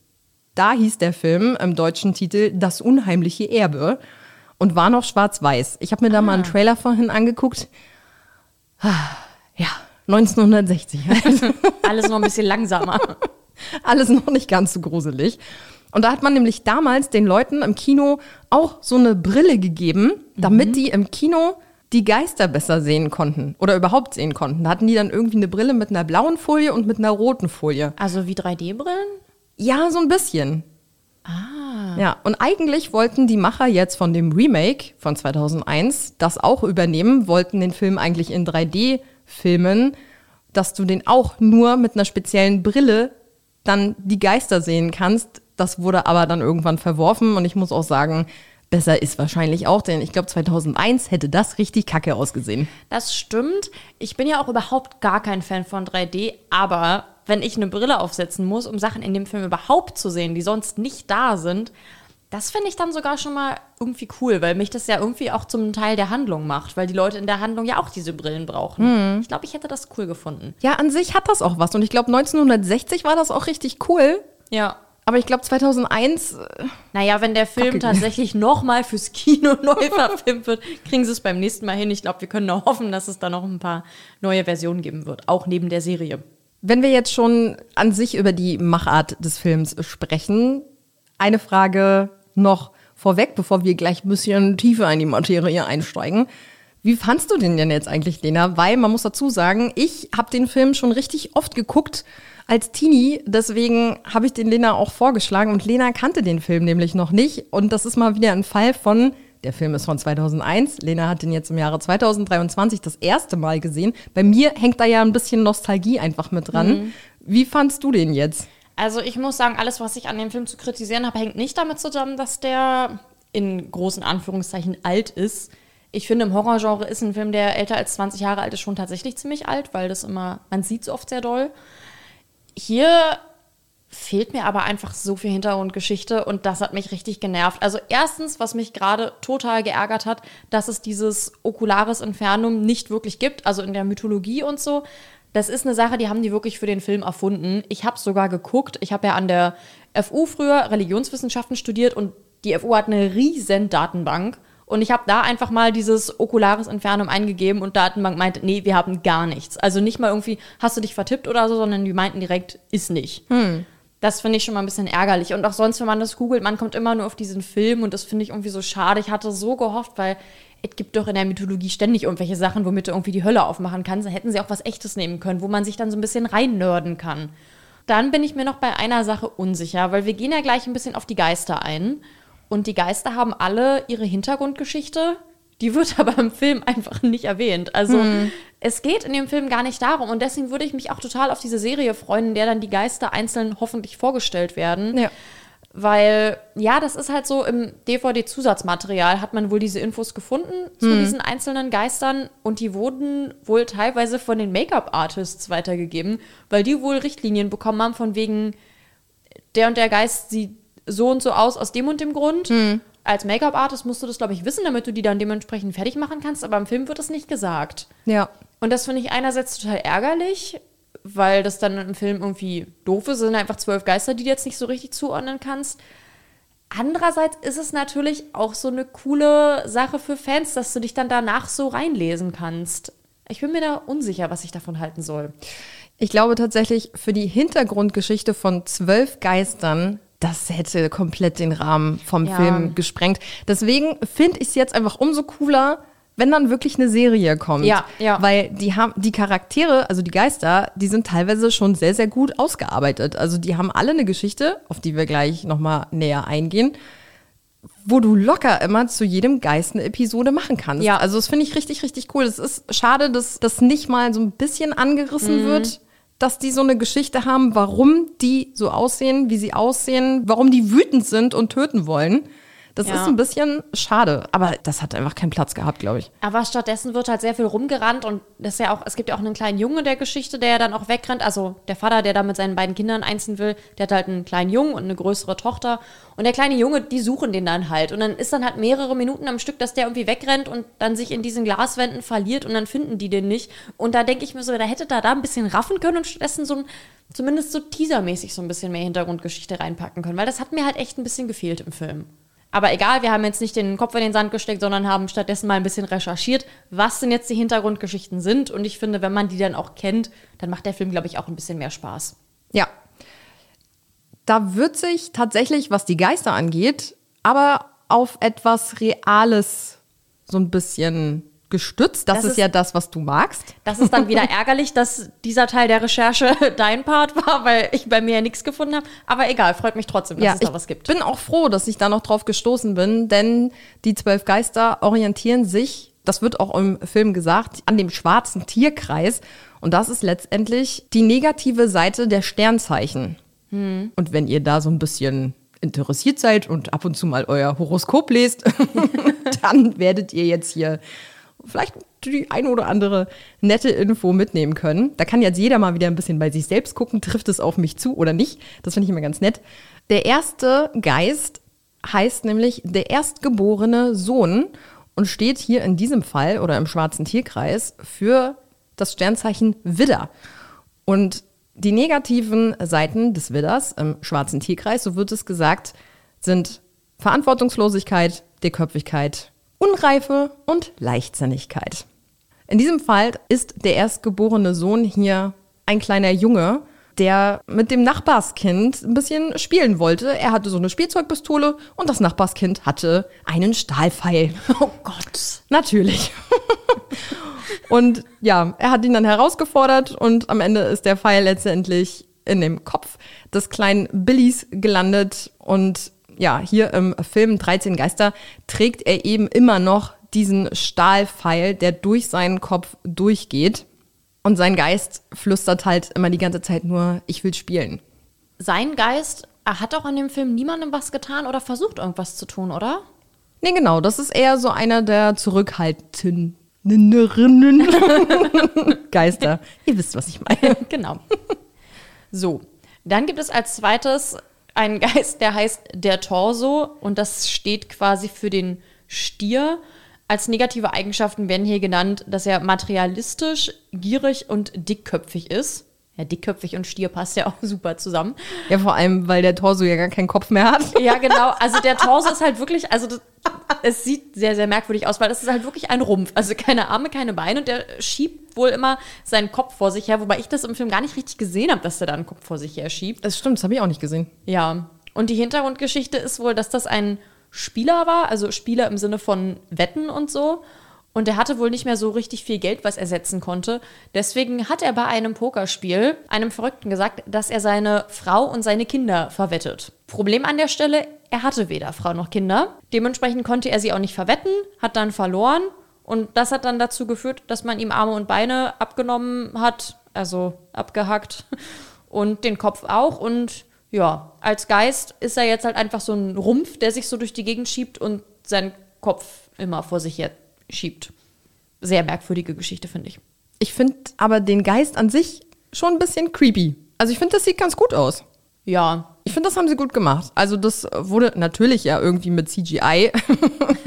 Da hieß der Film im deutschen Titel Das unheimliche Erbe und war noch schwarz-weiß. Ich habe mir da mal einen ah. Trailer vorhin angeguckt. Ja, 1960. Alles noch ein bisschen langsamer. Alles noch nicht ganz so gruselig. Und da hat man nämlich damals den Leuten im Kino auch so eine Brille gegeben, damit mhm. die im Kino die Geister besser sehen konnten oder überhaupt sehen konnten. Da hatten die dann irgendwie eine Brille mit einer blauen Folie und mit einer roten Folie. Also wie 3D-Brillen? Ja, so ein bisschen. Ah. Ja, und eigentlich wollten die Macher jetzt von dem Remake von 2001 das auch übernehmen, wollten den Film eigentlich in 3D filmen, dass du den auch nur mit einer speziellen Brille dann die Geister sehen kannst. Das wurde aber dann irgendwann verworfen und ich muss auch sagen, besser ist wahrscheinlich auch, denn ich glaube 2001 hätte das richtig kacke ausgesehen. Das stimmt. Ich bin ja auch überhaupt gar kein Fan von 3D, aber wenn ich eine Brille aufsetzen muss, um Sachen in dem Film überhaupt zu sehen, die sonst nicht da sind, das finde ich dann sogar schon mal irgendwie cool, weil mich das ja irgendwie auch zum Teil der Handlung macht, weil die Leute in der Handlung ja auch diese Brillen brauchen. Mhm. Ich glaube, ich hätte das cool gefunden. Ja, an sich hat das auch was. Und ich glaube, 1960 war das auch richtig cool. Ja. Aber ich glaube 2001. Äh, naja, wenn der Film tatsächlich nochmal fürs Kino neu verfilmt wird, kriegen sie es beim nächsten Mal hin. Ich glaube, wir können nur hoffen, dass es da noch ein paar neue Versionen geben wird, auch neben der Serie. Wenn wir jetzt schon an sich über die Machart des Films sprechen, eine Frage noch vorweg, bevor wir gleich ein bisschen tiefer in die Materie einsteigen. Wie fandst du den denn jetzt eigentlich, Lena? Weil man muss dazu sagen, ich habe den Film schon richtig oft geguckt als Teenie. Deswegen habe ich den Lena auch vorgeschlagen und Lena kannte den Film nämlich noch nicht. Und das ist mal wieder ein Fall von, der Film ist von 2001. Lena hat den jetzt im Jahre 2023 das erste Mal gesehen. Bei mir hängt da ja ein bisschen Nostalgie einfach mit dran. Mhm. Wie fandst du den jetzt? Also ich muss sagen, alles, was ich an dem Film zu kritisieren habe, hängt nicht damit zusammen, dass der in großen Anführungszeichen alt ist. Ich finde, im Horrorgenre ist ein Film, der älter als 20 Jahre alt ist, schon tatsächlich ziemlich alt, weil das immer, man sieht es oft sehr doll. Hier fehlt mir aber einfach so viel Hintergrundgeschichte und das hat mich richtig genervt. Also erstens, was mich gerade total geärgert hat, dass es dieses Ocularis Infernum nicht wirklich gibt, also in der Mythologie und so. Das ist eine Sache, die haben die wirklich für den Film erfunden. Ich habe sogar geguckt. Ich habe ja an der FU früher Religionswissenschaften studiert und die FU hat eine riesen Datenbank. Und ich habe da einfach mal dieses Ocularis Infernum eingegeben und Datenbank meinte, nee, wir haben gar nichts. Also nicht mal irgendwie, hast du dich vertippt oder so, sondern die meinten direkt, ist nicht. Hm. Das finde ich schon mal ein bisschen ärgerlich. Und auch sonst, wenn man das googelt, man kommt immer nur auf diesen Film und das finde ich irgendwie so schade. Ich hatte so gehofft, weil es gibt doch in der Mythologie ständig irgendwelche Sachen, womit du irgendwie die Hölle aufmachen kannst. Da hätten sie auch was Echtes nehmen können, wo man sich dann so ein bisschen reinnörden kann. Dann bin ich mir noch bei einer Sache unsicher, weil wir gehen ja gleich ein bisschen auf die Geister ein. Und die Geister haben alle ihre Hintergrundgeschichte. Die wird aber im Film einfach nicht erwähnt. Also hm. es geht in dem Film gar nicht darum. Und deswegen würde ich mich auch total auf diese Serie freuen, in der dann die Geister einzeln hoffentlich vorgestellt werden. Ja. Weil, ja, das ist halt so, im DVD-Zusatzmaterial hat man wohl diese Infos gefunden zu hm. diesen einzelnen Geistern und die wurden wohl teilweise von den Make-up-Artists weitergegeben, weil die wohl Richtlinien bekommen haben von wegen, der und der Geist sieht so und so aus aus dem und dem Grund. Hm. Als Make-up-Artist musst du das, glaube ich, wissen, damit du die dann dementsprechend fertig machen kannst, aber im Film wird das nicht gesagt. Ja. Und das finde ich einerseits total ärgerlich, weil das dann im Film irgendwie doof ist. Es sind einfach zwölf Geister, die du jetzt nicht so richtig zuordnen kannst. Andererseits ist es natürlich auch so eine coole Sache für Fans, dass du dich dann danach so reinlesen kannst. Ich bin mir da unsicher, was ich davon halten soll. Ich glaube tatsächlich, für die Hintergrundgeschichte von zwölf Geistern, das hätte komplett den Rahmen vom ja. Film gesprengt. Deswegen finde ich es jetzt einfach umso cooler, wenn dann wirklich eine Serie kommt. Ja, ja. Weil die haben, die Charaktere, also die Geister, die sind teilweise schon sehr, sehr gut ausgearbeitet. Also die haben alle eine Geschichte, auf die wir gleich nochmal näher eingehen, wo du locker immer zu jedem Geist eine Episode machen kannst. Ja. Also das finde ich richtig, richtig cool. Es ist schade, dass das nicht mal so ein bisschen angerissen mhm. wird dass die so eine Geschichte haben, warum die so aussehen, wie sie aussehen, warum die wütend sind und töten wollen. Das ja. ist ein bisschen schade, aber das hat einfach keinen Platz gehabt, glaube ich. Aber stattdessen wird halt sehr viel rumgerannt und das ja auch, es gibt ja auch einen kleinen Jungen der Geschichte, der ja dann auch wegrennt. Also der Vater, der da mit seinen beiden Kindern einziehen will, der hat halt einen kleinen Jungen und eine größere Tochter. Und der kleine Junge, die suchen den dann halt. Und dann ist dann halt mehrere Minuten am Stück, dass der irgendwie wegrennt und dann sich in diesen Glaswänden verliert und dann finden die den nicht. Und da denke ich mir so, da hätte da da ein bisschen raffen können und stattdessen so ein zumindest so teasermäßig so ein bisschen mehr Hintergrundgeschichte reinpacken können, weil das hat mir halt echt ein bisschen gefehlt im Film. Aber egal, wir haben jetzt nicht den Kopf in den Sand gesteckt, sondern haben stattdessen mal ein bisschen recherchiert, was denn jetzt die Hintergrundgeschichten sind. Und ich finde, wenn man die dann auch kennt, dann macht der Film, glaube ich, auch ein bisschen mehr Spaß. Ja. Da wird sich tatsächlich, was die Geister angeht, aber auf etwas Reales so ein bisschen gestützt. Das, das ist, ist, ja das, was du magst. Das ist dann wieder ärgerlich, dass dieser Teil der Recherche dein Part war, weil ich bei mir ja nichts gefunden habe. Aber egal, freut mich trotzdem, dass ja, es da was gibt. Ich bin auch froh, dass ich da noch drauf gestoßen bin, denn die zwölf Geister orientieren sich, das wird auch im Film gesagt, an dem schwarzen Tierkreis. Und das ist letztendlich die negative Seite der Sternzeichen. Hm. Und wenn ihr da so ein bisschen interessiert seid und ab und zu mal euer Horoskop lest, dann werdet ihr jetzt hier vielleicht die eine oder andere nette Info mitnehmen können. Da kann jetzt jeder mal wieder ein bisschen bei sich selbst gucken, trifft es auf mich zu oder nicht. Das finde ich immer ganz nett. Der erste Geist heißt nämlich der erstgeborene Sohn und steht hier in diesem Fall oder im schwarzen Tierkreis für das Sternzeichen Widder. Und die negativen Seiten des Widders im schwarzen Tierkreis, so wird es gesagt, sind Verantwortungslosigkeit, Dickköpfigkeit, Unreife und Leichtsinnigkeit. In diesem Fall ist der erstgeborene Sohn hier ein kleiner Junge, der mit dem Nachbarskind ein bisschen spielen wollte. Er hatte so eine Spielzeugpistole und das Nachbarskind hatte einen Stahlpfeil. Oh Gott. Natürlich. und ja, er hat ihn dann herausgefordert und am Ende ist der Pfeil letztendlich in dem Kopf des kleinen Billys gelandet und ja, hier im Film 13 Geister trägt er eben immer noch diesen Stahlpfeil, der durch seinen Kopf durchgeht. Und sein Geist flüstert halt immer die ganze Zeit nur, ich will spielen. Sein Geist er hat auch in dem Film niemandem was getan oder versucht irgendwas zu tun, oder? Nee, genau. Das ist eher so einer der zurückhaltenden Geister. Ihr wisst, was ich meine. genau. So, dann gibt es als zweites einen Geist, der heißt der Torso und das steht quasi für den Stier. Als negative Eigenschaften werden hier genannt, dass er materialistisch, gierig und dickköpfig ist. Ja, dickköpfig und Stier passt ja auch super zusammen. Ja, vor allem, weil der Torso ja gar keinen Kopf mehr hat. Ja, genau. Also der Torso ist halt wirklich, also das, es sieht sehr, sehr merkwürdig aus, weil das ist halt wirklich ein Rumpf. Also keine Arme, keine Beine und der schiebt wohl immer seinen Kopf vor sich her, wobei ich das im Film gar nicht richtig gesehen habe, dass der da einen Kopf vor sich her schiebt. Das stimmt, das habe ich auch nicht gesehen. Ja. Und die Hintergrundgeschichte ist wohl, dass das ein Spieler war, also Spieler im Sinne von Wetten und so. Und er hatte wohl nicht mehr so richtig viel Geld, was er setzen konnte. Deswegen hat er bei einem Pokerspiel einem Verrückten gesagt, dass er seine Frau und seine Kinder verwettet. Problem an der Stelle, er hatte weder Frau noch Kinder. Dementsprechend konnte er sie auch nicht verwetten, hat dann verloren. Und das hat dann dazu geführt, dass man ihm Arme und Beine abgenommen hat, also abgehackt. Und den Kopf auch. Und ja, als Geist ist er jetzt halt einfach so ein Rumpf, der sich so durch die Gegend schiebt und seinen Kopf immer vor sich her schiebt. Sehr merkwürdige Geschichte, finde ich. Ich finde aber den Geist an sich schon ein bisschen creepy. Also ich finde, das sieht ganz gut aus. Ja. Ich finde, das haben sie gut gemacht. Also das wurde natürlich ja irgendwie mit CGI.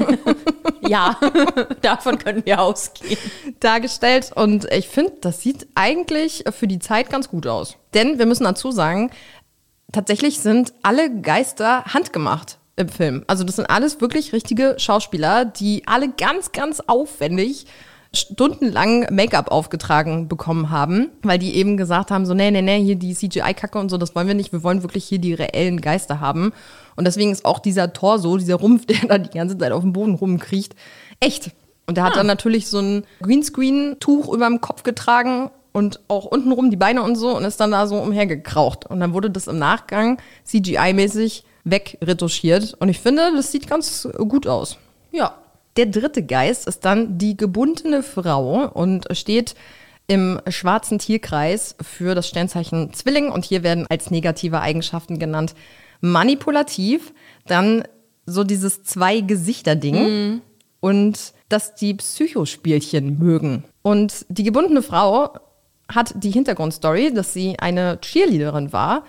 ja, davon können wir ausgehen. Dargestellt. Und ich finde, das sieht eigentlich für die Zeit ganz gut aus. Denn wir müssen dazu sagen, tatsächlich sind alle Geister handgemacht im Film. Also das sind alles wirklich richtige Schauspieler, die alle ganz, ganz aufwendig stundenlang Make-up aufgetragen bekommen haben, weil die eben gesagt haben, so, nee, nee, nee, hier die CGI-Kacke und so, das wollen wir nicht, wir wollen wirklich hier die reellen Geister haben. Und deswegen ist auch dieser Torso, dieser Rumpf, der da die ganze Zeit auf dem Boden rumkriecht, echt. Und der hat ah. dann natürlich so ein Greenscreen-Tuch über dem Kopf getragen und auch untenrum die Beine und so und ist dann da so umhergekraucht. Und dann wurde das im Nachgang CGI-mäßig wegretuschiert. Und ich finde, das sieht ganz gut aus. Ja. Der dritte Geist ist dann die gebundene Frau und steht im schwarzen Tierkreis für das Sternzeichen Zwilling. Und hier werden als negative Eigenschaften genannt manipulativ, dann so dieses Zwei-Gesichter-Ding mhm. und dass die Psychospielchen mögen. Und die gebundene Frau hat die Hintergrundstory, dass sie eine Cheerleaderin war,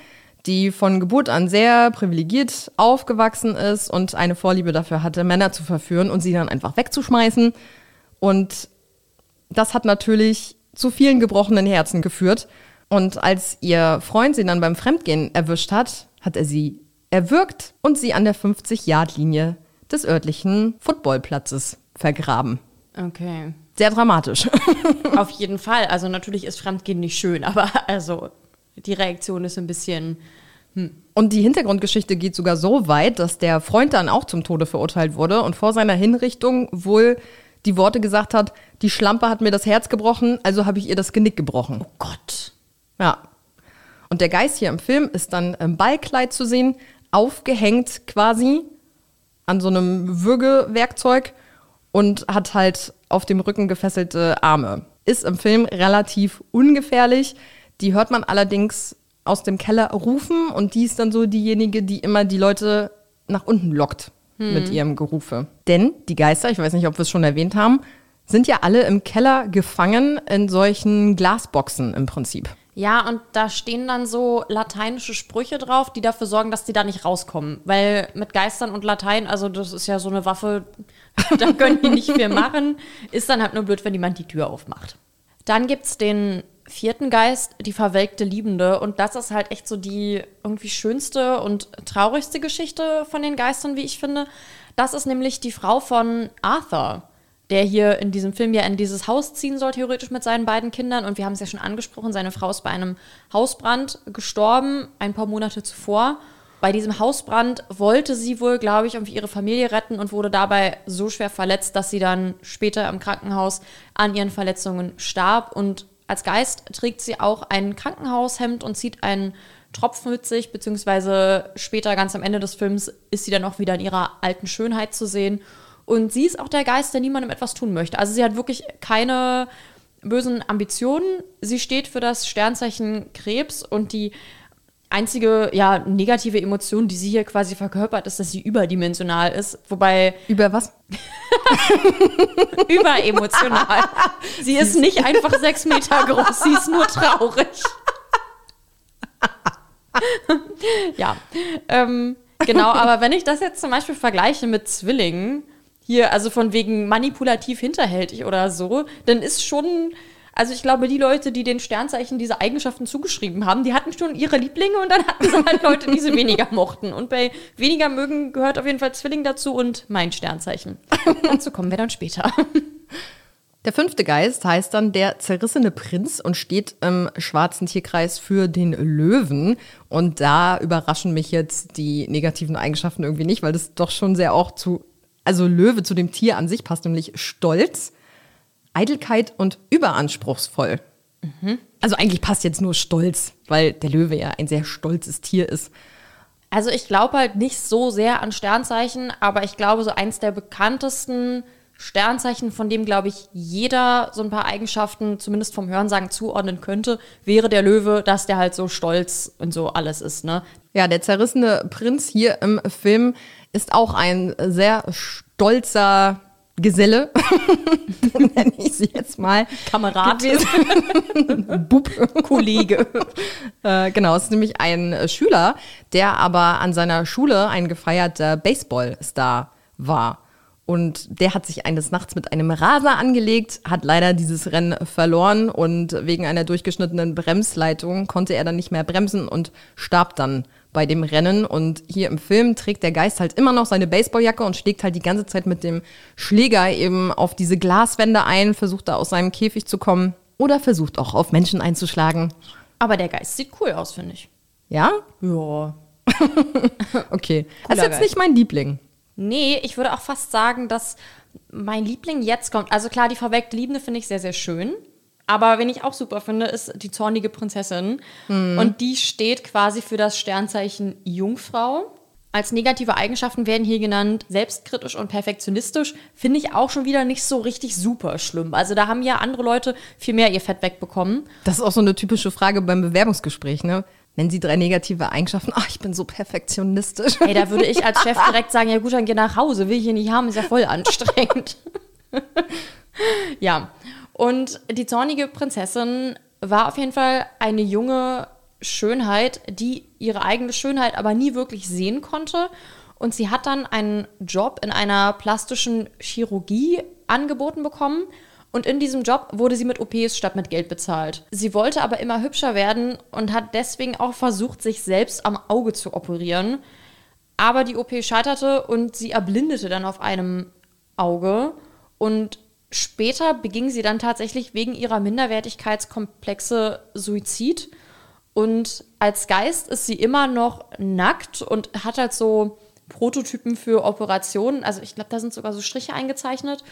die von Geburt an sehr privilegiert aufgewachsen ist und eine Vorliebe dafür hatte, Männer zu verführen und sie dann einfach wegzuschmeißen. Und das hat natürlich zu vielen gebrochenen Herzen geführt. Und als ihr Freund sie dann beim Fremdgehen erwischt hat, hat er sie erwürgt und sie an der 50-Yard-Linie des örtlichen Footballplatzes vergraben. Okay. Sehr dramatisch. Auf jeden Fall. Also natürlich ist Fremdgehen nicht schön, aber also die Reaktion ist ein bisschen. Und die Hintergrundgeschichte geht sogar so weit, dass der Freund dann auch zum Tode verurteilt wurde und vor seiner Hinrichtung wohl die Worte gesagt hat, die Schlampe hat mir das Herz gebrochen, also habe ich ihr das Genick gebrochen. Oh Gott. Ja. Und der Geist hier im Film ist dann im Ballkleid zu sehen, aufgehängt quasi an so einem Würgewerkzeug und hat halt auf dem Rücken gefesselte Arme. Ist im Film relativ ungefährlich. Die hört man allerdings aus dem Keller rufen und die ist dann so diejenige, die immer die Leute nach unten lockt hm. mit ihrem Gerufe. Denn die Geister, ich weiß nicht, ob wir es schon erwähnt haben, sind ja alle im Keller gefangen in solchen Glasboxen im Prinzip. Ja, und da stehen dann so lateinische Sprüche drauf, die dafür sorgen, dass die da nicht rauskommen. Weil mit Geistern und Latein, also das ist ja so eine Waffe, da können die nicht viel machen. Ist dann halt nur blöd, wenn jemand die Tür aufmacht. Dann gibt es den vierten Geist, die verwelkte Liebende. Und das ist halt echt so die irgendwie schönste und traurigste Geschichte von den Geistern, wie ich finde. Das ist nämlich die Frau von Arthur, der hier in diesem Film ja in dieses Haus ziehen soll, theoretisch mit seinen beiden Kindern. Und wir haben es ja schon angesprochen, seine Frau ist bei einem Hausbrand gestorben, ein paar Monate zuvor. Bei diesem Hausbrand wollte sie wohl, glaube ich, irgendwie ihre Familie retten und wurde dabei so schwer verletzt, dass sie dann später im Krankenhaus an ihren Verletzungen starb. Und als Geist trägt sie auch ein Krankenhaushemd und zieht einen Tropfen mit sich, beziehungsweise später, ganz am Ende des Films, ist sie dann auch wieder in ihrer alten Schönheit zu sehen. Und sie ist auch der Geist, der niemandem etwas tun möchte. Also sie hat wirklich keine bösen Ambitionen. Sie steht für das Sternzeichen Krebs und die einzige ja, negative Emotion, die sie hier quasi verkörpert, ist, dass sie überdimensional ist. Wobei. Über was? Überemotional. sie ist nicht einfach sechs Meter groß, sie ist nur traurig. ja, ähm, genau, aber wenn ich das jetzt zum Beispiel vergleiche mit Zwillingen, hier, also von wegen manipulativ hinterhältig oder so, dann ist schon also ich glaube, die Leute, die den Sternzeichen diese Eigenschaften zugeschrieben haben, die hatten schon ihre Lieblinge und dann hatten sie halt Leute, die sie weniger mochten. Und bei weniger mögen gehört auf jeden Fall Zwilling dazu und mein Sternzeichen. dazu kommen wir dann später. Der fünfte Geist heißt dann der zerrissene Prinz und steht im schwarzen Tierkreis für den Löwen. Und da überraschen mich jetzt die negativen Eigenschaften irgendwie nicht, weil das doch schon sehr auch zu, also Löwe zu dem Tier an sich passt, nämlich Stolz Eitelkeit und überanspruchsvoll. Mhm. Also eigentlich passt jetzt nur Stolz, weil der Löwe ja ein sehr stolzes Tier ist. Also ich glaube halt nicht so sehr an Sternzeichen, aber ich glaube, so eins der bekanntesten Sternzeichen, von dem, glaube ich, jeder so ein paar Eigenschaften zumindest vom Hörensagen zuordnen könnte, wäre der Löwe, dass der halt so stolz und so alles ist, ne? Ja, der zerrissene Prinz hier im Film ist auch ein sehr stolzer Geselle, nenne ich sie jetzt mal. Kamerad. Bub. Kollege. äh, genau, es ist nämlich ein Schüler, der aber an seiner Schule ein gefeierter Baseballstar war. Und der hat sich eines Nachts mit einem Raser angelegt, hat leider dieses Rennen verloren und wegen einer durchgeschnittenen Bremsleitung konnte er dann nicht mehr bremsen und starb dann bei dem Rennen. Und hier im Film trägt der Geist halt immer noch seine Baseballjacke und schlägt halt die ganze Zeit mit dem Schläger eben auf diese Glaswände ein, versucht da aus seinem Käfig zu kommen oder versucht auch auf Menschen einzuschlagen. Aber der Geist sieht cool aus, finde ich. Ja? Ja. okay. Cooler das ist jetzt Geist. nicht mein Liebling. Nee, ich würde auch fast sagen, dass mein Liebling jetzt kommt. Also klar, die verweckte Liebende finde ich sehr, sehr schön. Aber wen ich auch super finde, ist die zornige Prinzessin. Mhm. Und die steht quasi für das Sternzeichen Jungfrau. Als negative Eigenschaften werden hier genannt selbstkritisch und perfektionistisch. Finde ich auch schon wieder nicht so richtig super schlimm. Also da haben ja andere Leute viel mehr ihr Fett wegbekommen. Das ist auch so eine typische Frage beim Bewerbungsgespräch, ne? Nennen Sie drei negative Eigenschaften. Ach, ich bin so perfektionistisch. Ey, da würde ich als Chef direkt sagen, ja gut, dann geh nach Hause. Will ich hier nicht haben, ist ja voll anstrengend. ja. Und die zornige Prinzessin war auf jeden Fall eine junge Schönheit, die ihre eigene Schönheit aber nie wirklich sehen konnte. Und sie hat dann einen Job in einer plastischen Chirurgie angeboten bekommen. Und in diesem Job wurde sie mit OPs statt mit Geld bezahlt. Sie wollte aber immer hübscher werden und hat deswegen auch versucht, sich selbst am Auge zu operieren. Aber die OP scheiterte und sie erblindete dann auf einem Auge. Und Später beging sie dann tatsächlich wegen ihrer Minderwertigkeitskomplexe Suizid. Und als Geist ist sie immer noch nackt und hat halt so Prototypen für Operationen. Also ich glaube, da sind sogar so Striche eingezeichnet.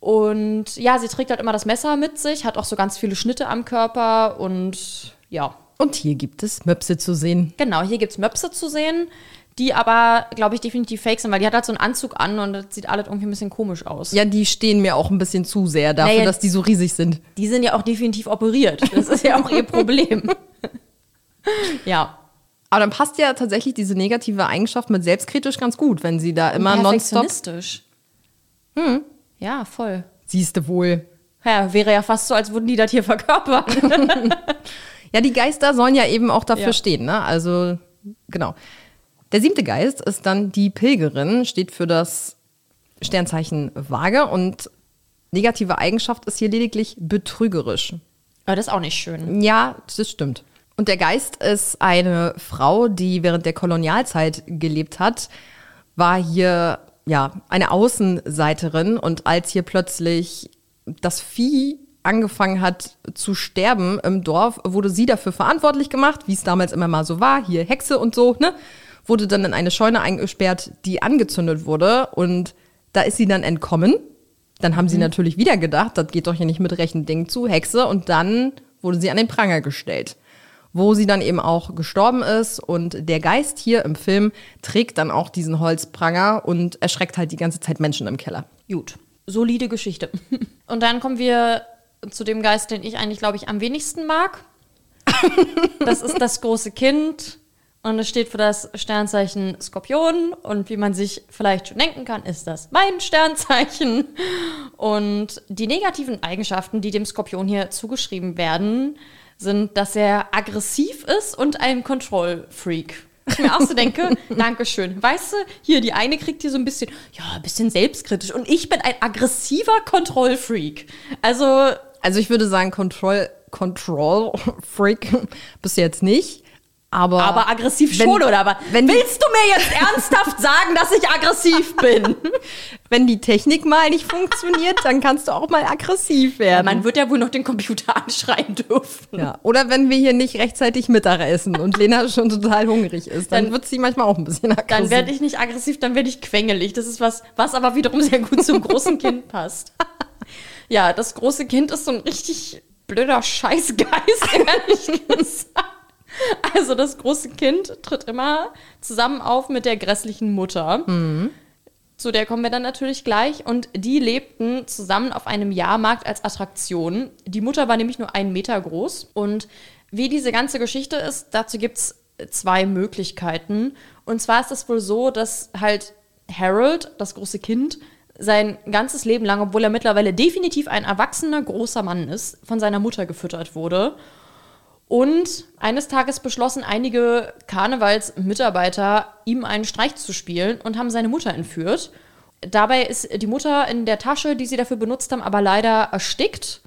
Und ja, sie trägt halt immer das Messer mit sich, hat auch so ganz viele Schnitte am Körper und ja. Und hier gibt es Möpse zu sehen. Genau, hier gibt es Möpse zu sehen die aber, glaube ich, definitiv fake sind, weil die hat halt so einen Anzug an und das sieht alles irgendwie ein bisschen komisch aus. Ja, die stehen mir auch ein bisschen zu sehr dafür, naja, dass die so riesig sind. Die sind ja auch definitiv operiert. Das ist ja auch ihr Problem. ja. Aber dann passt ja tatsächlich diese negative Eigenschaft mit selbstkritisch ganz gut, wenn sie da immer nonstop. Hm. Ja, voll. Siehste wohl. Ja, wäre ja fast so, als würden die das hier verkörpern. ja, die Geister sollen ja eben auch dafür ja. stehen, ne? Also, genau. Der siebte Geist ist dann die Pilgerin, steht für das Sternzeichen Waage und negative Eigenschaft ist hier lediglich betrügerisch. Aber das ist auch nicht schön. Ja, das stimmt. Und der Geist ist eine Frau, die während der Kolonialzeit gelebt hat, war hier ja eine Außenseiterin und als hier plötzlich das Vieh angefangen hat zu sterben im Dorf, wurde sie dafür verantwortlich gemacht, wie es damals immer mal so war, hier Hexe und so, ne? Wurde dann in eine Scheune eingesperrt, die angezündet wurde. Und da ist sie dann entkommen. Dann haben mhm. sie natürlich wieder gedacht, das geht doch hier nicht mit rechten Dingen zu, Hexe. Und dann wurde sie an den Pranger gestellt. Wo sie dann eben auch gestorben ist. Und der Geist hier im Film trägt dann auch diesen Holzpranger und erschreckt halt die ganze Zeit Menschen im Keller. Gut. Solide Geschichte. Und dann kommen wir zu dem Geist, den ich eigentlich, glaube ich, am wenigsten mag. Das ist das große Kind und es steht für das Sternzeichen Skorpion. Und wie man sich vielleicht schon denken kann, ist das mein Sternzeichen. Und die negativen Eigenschaften, die dem Skorpion hier zugeschrieben werden, sind, dass er aggressiv ist und ein Kontrollfreak. Ich mir auch so denke, Dankeschön. Weißt du, hier, die eine kriegt hier so ein bisschen, ja, ein bisschen selbstkritisch. Und ich bin ein aggressiver Kontrollfreak. Also. Also ich würde sagen, Control, Control Freak bist du jetzt nicht. Aber, aber aggressiv wenn, schon, oder? Aber wenn willst du mir jetzt ernsthaft sagen, dass ich aggressiv bin? wenn die Technik mal nicht funktioniert, dann kannst du auch mal aggressiv werden. Man wird ja wohl noch den Computer anschreien dürfen. Ja, oder wenn wir hier nicht rechtzeitig Mittag essen und Lena schon total hungrig ist, dann, dann wird sie manchmal auch ein bisschen aggressiv. Dann werde ich nicht aggressiv, dann werde ich quengelig. Das ist was, was aber wiederum sehr gut zum großen Kind passt. Ja, das große Kind ist so ein richtig blöder Scheißgeist, ehrlich gesagt. Also das große Kind tritt immer zusammen auf mit der grässlichen Mutter. Mhm. Zu der kommen wir dann natürlich gleich. Und die lebten zusammen auf einem Jahrmarkt als Attraktion. Die Mutter war nämlich nur einen Meter groß. Und wie diese ganze Geschichte ist, dazu gibt es zwei Möglichkeiten. Und zwar ist es wohl so, dass halt Harold, das große Kind, sein ganzes Leben lang, obwohl er mittlerweile definitiv ein erwachsener großer Mann ist, von seiner Mutter gefüttert wurde und eines Tages beschlossen einige Karnevalsmitarbeiter, ihm einen Streich zu spielen und haben seine Mutter entführt. Dabei ist die Mutter in der Tasche, die sie dafür benutzt haben, aber leider erstickt.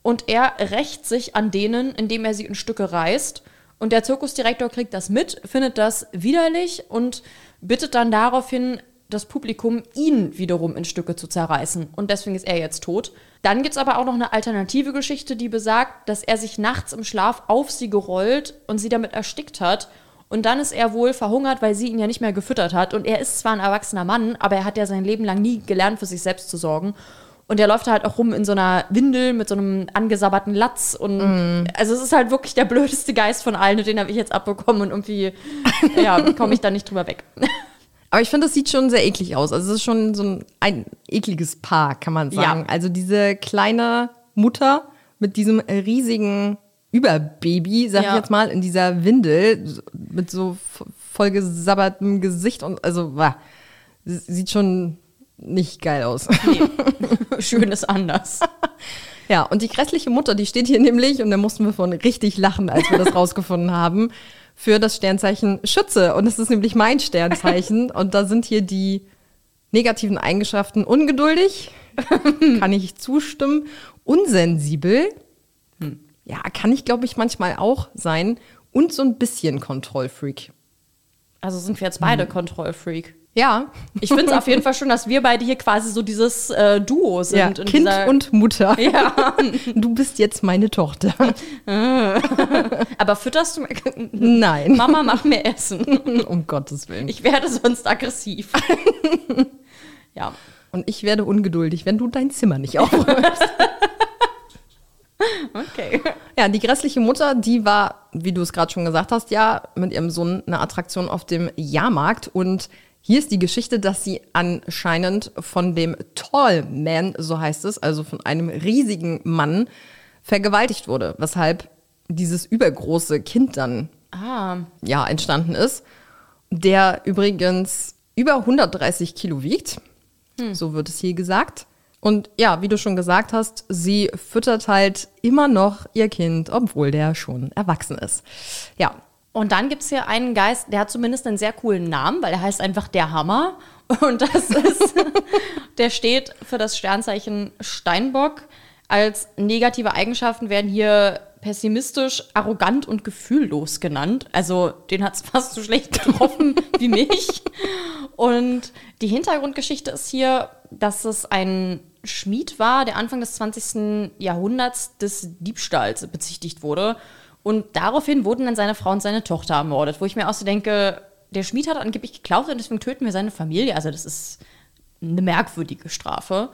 Und er rächt sich an denen, indem er sie in Stücke reißt. Und der Zirkusdirektor kriegt das mit, findet das widerlich und bittet dann daraufhin das Publikum, ihn wiederum in Stücke zu zerreißen. Und deswegen ist er jetzt tot. Dann gibt es aber auch noch eine alternative Geschichte, die besagt, dass er sich nachts im Schlaf auf sie gerollt und sie damit erstickt hat. Und dann ist er wohl verhungert, weil sie ihn ja nicht mehr gefüttert hat. Und er ist zwar ein erwachsener Mann, aber er hat ja sein Leben lang nie gelernt, für sich selbst zu sorgen. Und er läuft halt auch rum in so einer Windel mit so einem angesabberten Latz. Und mm. also es ist halt wirklich der blödeste Geist von allen. Und den habe ich jetzt abbekommen und irgendwie, ja, komme ich da nicht drüber weg. Aber ich finde, das sieht schon sehr eklig aus. Also es ist schon so ein, ein ekliges Paar, kann man sagen. Ja. Also diese kleine Mutter mit diesem riesigen Überbaby, sag ja. ich jetzt mal, in dieser Windel mit so vollgesabbertem Gesicht und also bah, sieht schon nicht geil aus. Nee. Schön ist anders. Ja, und die grässliche Mutter, die steht hier nämlich, und da mussten wir von richtig lachen, als wir das rausgefunden haben für das Sternzeichen Schütze. Und das ist nämlich mein Sternzeichen. Und da sind hier die negativen Eigenschaften ungeduldig, kann ich zustimmen, unsensibel, hm. ja, kann ich, glaube ich, manchmal auch sein und so ein bisschen Kontrollfreak. Also sind wir jetzt beide hm. Kontrollfreak. Ja. Ich finde es auf jeden Fall schon, dass wir beide hier quasi so dieses äh, Duo sind. Ja, kind und Mutter. Ja. Du bist jetzt meine Tochter. Aber fütterst du mir? Nein. Mama, mach mir Essen. Um Gottes Willen. Ich werde sonst aggressiv. ja. Und ich werde ungeduldig, wenn du dein Zimmer nicht aufräumst. Okay. Ja, die grässliche Mutter, die war, wie du es gerade schon gesagt hast, ja, mit ihrem Sohn eine Attraktion auf dem Jahrmarkt und hier ist die Geschichte, dass sie anscheinend von dem Tall Man, so heißt es, also von einem riesigen Mann, vergewaltigt wurde, weshalb dieses übergroße Kind dann ah. ja, entstanden ist, der übrigens über 130 Kilo wiegt. Hm. So wird es hier gesagt. Und ja, wie du schon gesagt hast, sie füttert halt immer noch ihr Kind, obwohl der schon erwachsen ist. Ja, und dann gibt es hier einen Geist, der hat zumindest einen sehr coolen Namen, weil er heißt einfach der Hammer. Und das ist, der steht für das Sternzeichen Steinbock. Als negative Eigenschaften werden hier pessimistisch, arrogant und gefühllos genannt. Also den hat es fast so schlecht getroffen wie mich. Und die Hintergrundgeschichte ist hier, dass es ein Schmied war, der Anfang des 20. Jahrhunderts des Diebstahls bezichtigt wurde. Und daraufhin wurden dann seine Frau und seine Tochter ermordet, wo ich mir auch so denke, der Schmied hat angeblich geklaut und deswegen töten wir seine Familie. Also das ist eine merkwürdige Strafe.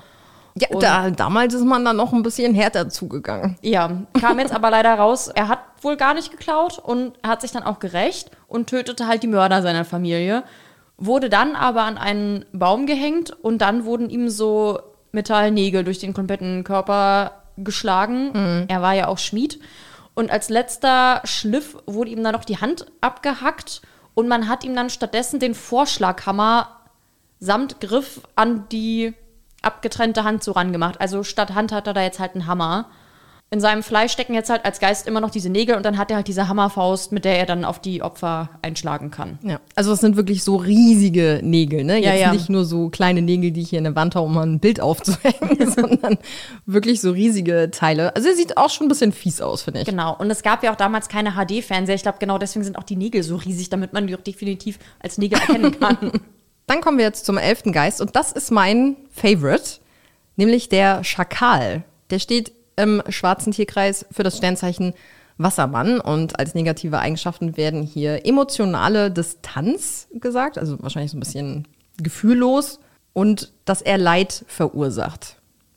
Ja, da, damals ist man dann noch ein bisschen härter zugegangen. Ja, kam jetzt aber leider raus, er hat wohl gar nicht geklaut und hat sich dann auch gerecht und tötete halt die Mörder seiner Familie. Wurde dann aber an einen Baum gehängt und dann wurden ihm so Metallnägel durch den kompletten Körper geschlagen. Mhm. Er war ja auch Schmied. Und als letzter Schliff wurde ihm dann noch die Hand abgehackt und man hat ihm dann stattdessen den Vorschlaghammer samt Griff an die abgetrennte Hand so rangemacht. Also statt Hand hat er da jetzt halt einen Hammer. In seinem Fleisch stecken jetzt halt als Geist immer noch diese Nägel und dann hat er halt diese Hammerfaust, mit der er dann auf die Opfer einschlagen kann. Ja, also es sind wirklich so riesige Nägel, ne? Jetzt Ja, ja. nicht nur so kleine Nägel, die ich hier in der Wand habe, um mal ein Bild aufzuhängen, sondern wirklich so riesige Teile. Also er sieht auch schon ein bisschen fies aus, finde ich. Genau. Und es gab ja auch damals keine HD-Fernseher. Ich glaube, genau deswegen sind auch die Nägel so riesig, damit man die auch definitiv als Nägel erkennen kann. Dann kommen wir jetzt zum elften Geist und das ist mein Favorite, nämlich der Schakal. Der steht im schwarzen Tierkreis für das Sternzeichen Wassermann und als negative Eigenschaften werden hier emotionale Distanz gesagt, also wahrscheinlich so ein bisschen gefühllos und dass er Leid verursacht.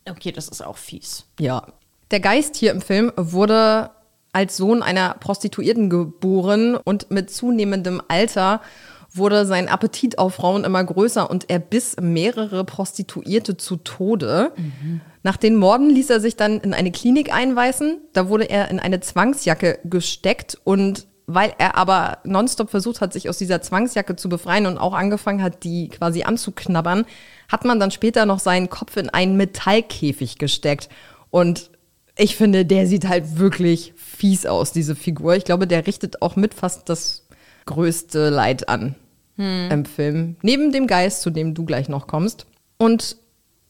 okay, das ist auch fies. Ja. Der Geist hier im Film wurde als Sohn einer Prostituierten geboren und mit zunehmendem Alter wurde sein Appetit auf Frauen immer größer und er biss mehrere Prostituierte zu Tode. Nach den Morden ließ er sich dann in eine Klinik einweisen. Da wurde er in eine Zwangsjacke gesteckt und weil er aber nonstop versucht hat, sich aus dieser Zwangsjacke zu befreien und auch angefangen hat, die quasi anzuknabbern, hat man dann später noch seinen Kopf in einen Metallkäfig gesteckt. Und ich finde, der sieht halt wirklich fies aus, diese Figur. Ich glaube, der richtet auch mit fast das größte Leid an im Film. Neben dem Geist, zu dem du gleich noch kommst. Und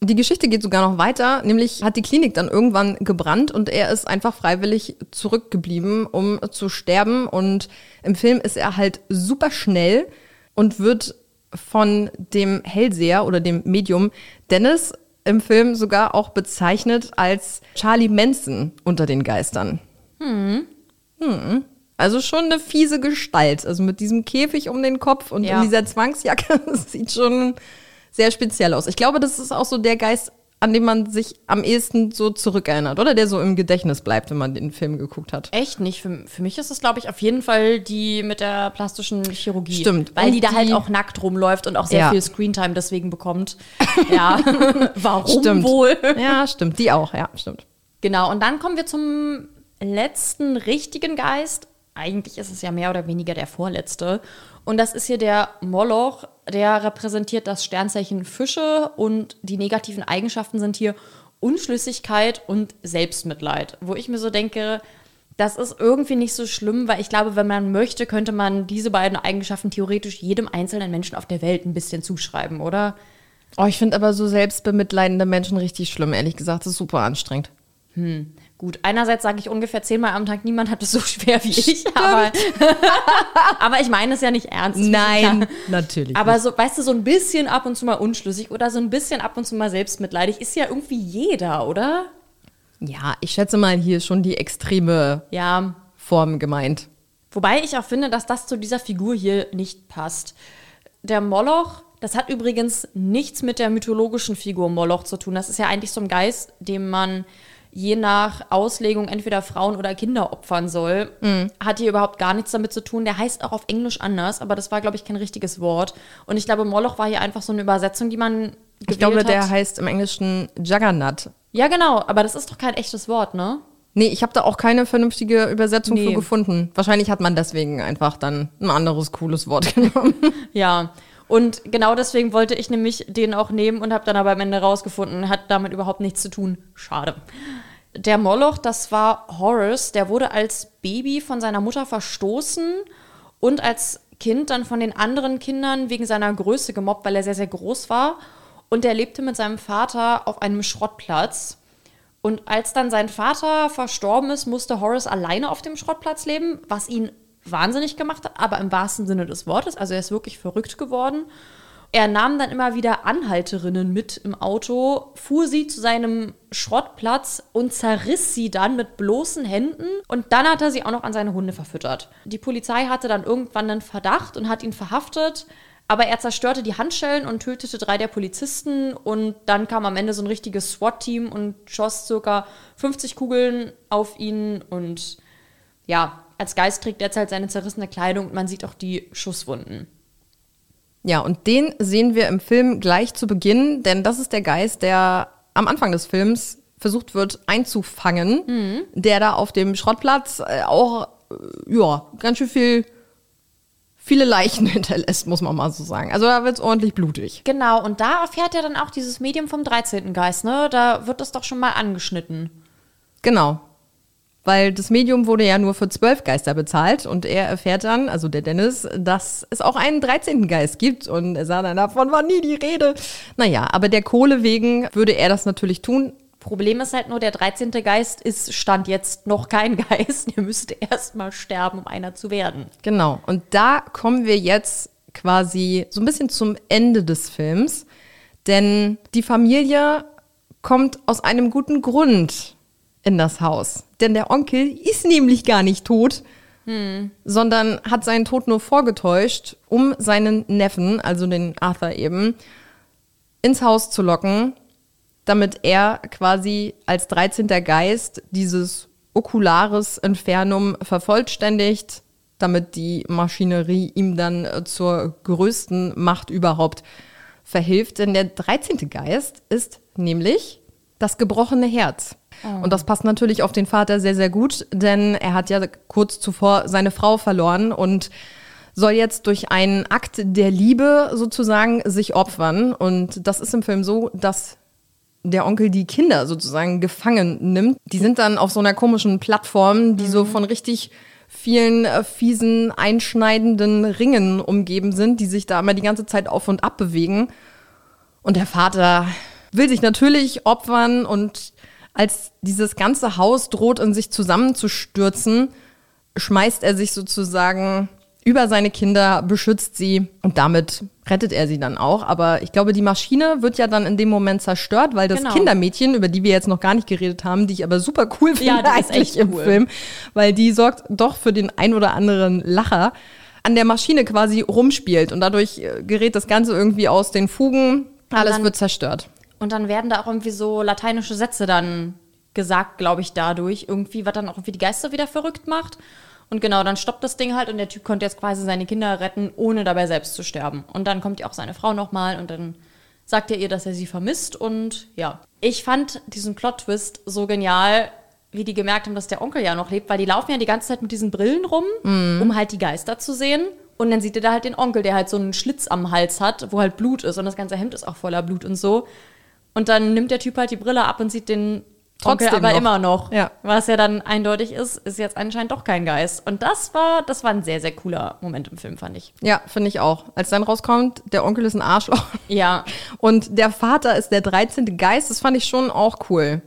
die Geschichte geht sogar noch weiter, nämlich hat die Klinik dann irgendwann gebrannt und er ist einfach freiwillig zurückgeblieben, um zu sterben. Und im Film ist er halt super schnell und wird von dem Hellseher oder dem Medium Dennis im Film sogar auch bezeichnet als Charlie Manson unter den Geistern. Hm. Hm. Also schon eine fiese Gestalt. Also mit diesem Käfig um den Kopf und Ja. in dieser Zwangsjacke. Das sieht schon sehr speziell aus. Ich glaube, das ist auch so der Geist, an den man sich am ehesten so zurückerinnert. Oder der so im Gedächtnis bleibt, wenn man den Film geguckt hat. Echt nicht. Für, für mich ist es, glaube ich, auf jeden Fall die mit der plastischen Chirurgie. Stimmt. Weil Und die da halt die- auch nackt rumläuft und auch sehr Ja. viel Screentime deswegen bekommt. Ja. Warum Stimmt. wohl? Ja, stimmt. Die auch, ja, stimmt. Genau, und dann kommen wir zum letzten richtigen Geist. Eigentlich ist es ja mehr oder weniger der vorletzte. Und das ist hier der Moloch. Der repräsentiert das Sternzeichen Fische und die negativen Eigenschaften sind hier Unschlüssigkeit und Selbstmitleid. Wo ich mir so denke, das ist irgendwie nicht so schlimm, weil ich glaube, wenn man möchte, könnte man diese beiden Eigenschaften theoretisch jedem einzelnen Menschen auf der Welt ein bisschen zuschreiben, oder? Oh, ich finde aber so selbstbemitleidende Menschen richtig schlimm, ehrlich gesagt. Das ist super anstrengend. Hm. Gut, einerseits sage ich ungefähr zehnmal am Tag, niemand hat es so schwer wie ich, aber, aber ich meine es ja nicht ernst. Nein, natürlich. Aber so, weißt du, so ein bisschen ab und zu mal unschlüssig oder so ein bisschen ab und zu mal selbstmitleidig ist ja irgendwie jeder, oder? Ja, ich schätze mal hier schon die extreme Ja. Form gemeint. Wobei ich auch finde, dass das zu dieser Figur hier nicht passt. Der Moloch, das hat übrigens nichts mit der mythologischen Figur Moloch zu tun. Das ist ja eigentlich so ein Geist, dem man je nach Auslegung entweder Frauen oder Kinder opfern soll. Hat hier überhaupt gar nichts damit zu tun. Der heißt auch auf Englisch anders, aber das war, glaube ich, kein richtiges Wort. Und ich glaube, Moloch war hier einfach so eine Übersetzung, die man Ich glaube, gewählt der hat. heißt im Englischen Juggernaut. Ja, genau, aber das ist doch kein echtes Wort, ne? Nee, ich habe da auch keine vernünftige Übersetzung Nee. für gefunden. Wahrscheinlich hat man deswegen einfach dann ein anderes cooles Wort genommen. Ja, und genau deswegen wollte ich nämlich den auch nehmen und habe dann aber am Ende rausgefunden, hat damit überhaupt nichts zu tun. Schade. Der Moloch, das war Horace, der wurde als Baby von seiner Mutter verstoßen und als Kind dann von den anderen Kindern wegen seiner Größe gemobbt, weil er sehr, sehr groß war. Und er lebte mit seinem Vater auf einem Schrottplatz. Und als dann sein Vater verstorben ist, musste Horace alleine auf dem Schrottplatz leben, was ihn wahnsinnig gemacht hat, aber im wahrsten Sinne des Wortes. Also er ist wirklich verrückt geworden. Er nahm dann immer wieder Anhalterinnen mit im Auto, fuhr sie zu seinem Schrottplatz und zerriss sie dann mit bloßen Händen. Und dann hat er sie auch noch an seine Hunde verfüttert. Die Polizei hatte dann irgendwann einen Verdacht und hat ihn verhaftet. Aber er zerstörte die Handschellen und tötete drei der Polizisten. Und dann kam am Ende so ein richtiges SWAT-Team und schoss circa 50 Kugeln auf ihn. Und ja, als Geist trägt er halt seine zerrissene Kleidung und man sieht auch die Schusswunden. Ja, und den sehen wir im Film gleich zu Beginn, denn das ist der Geist, der am Anfang des Films versucht wird einzufangen, der da auf dem Schrottplatz äh, auch, äh, ja, ganz schön viel, viele Leichen hinterlässt, muss man mal so sagen. Also da wird es ordentlich blutig. Genau, und da erfährt er dann auch dieses Medium vom 13. Geist, ne? Da wird das doch schon mal angeschnitten. Genau. Weil das Medium wurde ja nur für zwölf Geister bezahlt und er erfährt dann, also der Dennis, dass es auch einen 13. Geist gibt und er sah dann, davon war nie die Rede. Naja, aber der Kohle wegen würde er das natürlich tun. Problem ist halt nur, der 13. Geist ist Stand jetzt noch kein Geist. Er müsste erst mal sterben, um einer zu werden. Genau. Und da kommen wir jetzt quasi so ein bisschen zum Ende des Films. Denn die Familie kommt aus einem guten Grund in das Haus. Denn der Onkel ist nämlich gar nicht tot, hm. sondern hat seinen Tod nur vorgetäuscht, um seinen Neffen, also den Arthur eben, ins Haus zu locken, damit er quasi als 13. Geist dieses okulares Infernum vervollständigt, damit die Maschinerie ihm dann äh, zur größten Macht überhaupt verhilft. Denn der 13. Geist ist nämlich das gebrochene Herz. Oh. Und das passt natürlich auf den Vater sehr, sehr gut, denn er hat ja kurz zuvor seine Frau verloren und soll jetzt durch einen Akt der Liebe sozusagen sich opfern. Und das ist im Film so, dass der Onkel die Kinder sozusagen gefangen nimmt. Die sind dann auf so einer komischen Plattform, die mhm. so von richtig vielen äh, fiesen, einschneidenden Ringen umgeben sind, die sich da immer die ganze Zeit auf und ab bewegen. Und der Vater will sich natürlich opfern und als dieses ganze Haus droht in sich zusammenzustürzen, schmeißt er sich sozusagen über seine Kinder, beschützt sie und damit rettet er sie dann auch. Aber ich glaube, die Maschine wird ja dann in dem Moment zerstört, weil das genau. Kindermädchen, über die wir jetzt noch gar nicht geredet haben, die ich aber super cool finde ja, eigentlich im cool. Film, weil die sorgt doch für den ein oder anderen Lacher, an der Maschine quasi rumspielt und dadurch äh, gerät das Ganze irgendwie aus den Fugen. Alles wird zerstört. Und dann werden da auch irgendwie so lateinische Sätze dann gesagt, glaube ich, dadurch. Irgendwie, was dann auch irgendwie die Geister wieder verrückt macht. Und genau, dann stoppt das Ding halt und der Typ konnte jetzt quasi seine Kinder retten, ohne dabei selbst zu sterben. Und dann kommt ja auch seine Frau nochmal und dann sagt er ihr, dass er sie vermisst. Und ja, ich fand diesen Plot-Twist so genial, wie die gemerkt haben, dass der Onkel ja noch lebt, weil die laufen ja die ganze Zeit mit diesen Brillen rum, mhm. um halt die Geister zu sehen. Und dann sieht er da halt den Onkel, der halt so einen Schlitz am Hals hat, wo halt Blut ist und das ganze Hemd ist auch voller Blut und so. Und dann nimmt der Typ halt die Brille ab und sieht den Trotzdem Onkel aber noch. immer noch. Ja. Was ja dann eindeutig ist, ist jetzt anscheinend doch kein Geist. Und das war, das war ein sehr, sehr cooler Moment im Film, fand ich. Ja, finde ich auch. Als dann rauskommt, der Onkel ist ein Arschloch. Ja. Und der Vater ist der 13. Geist, das fand ich schon auch cool.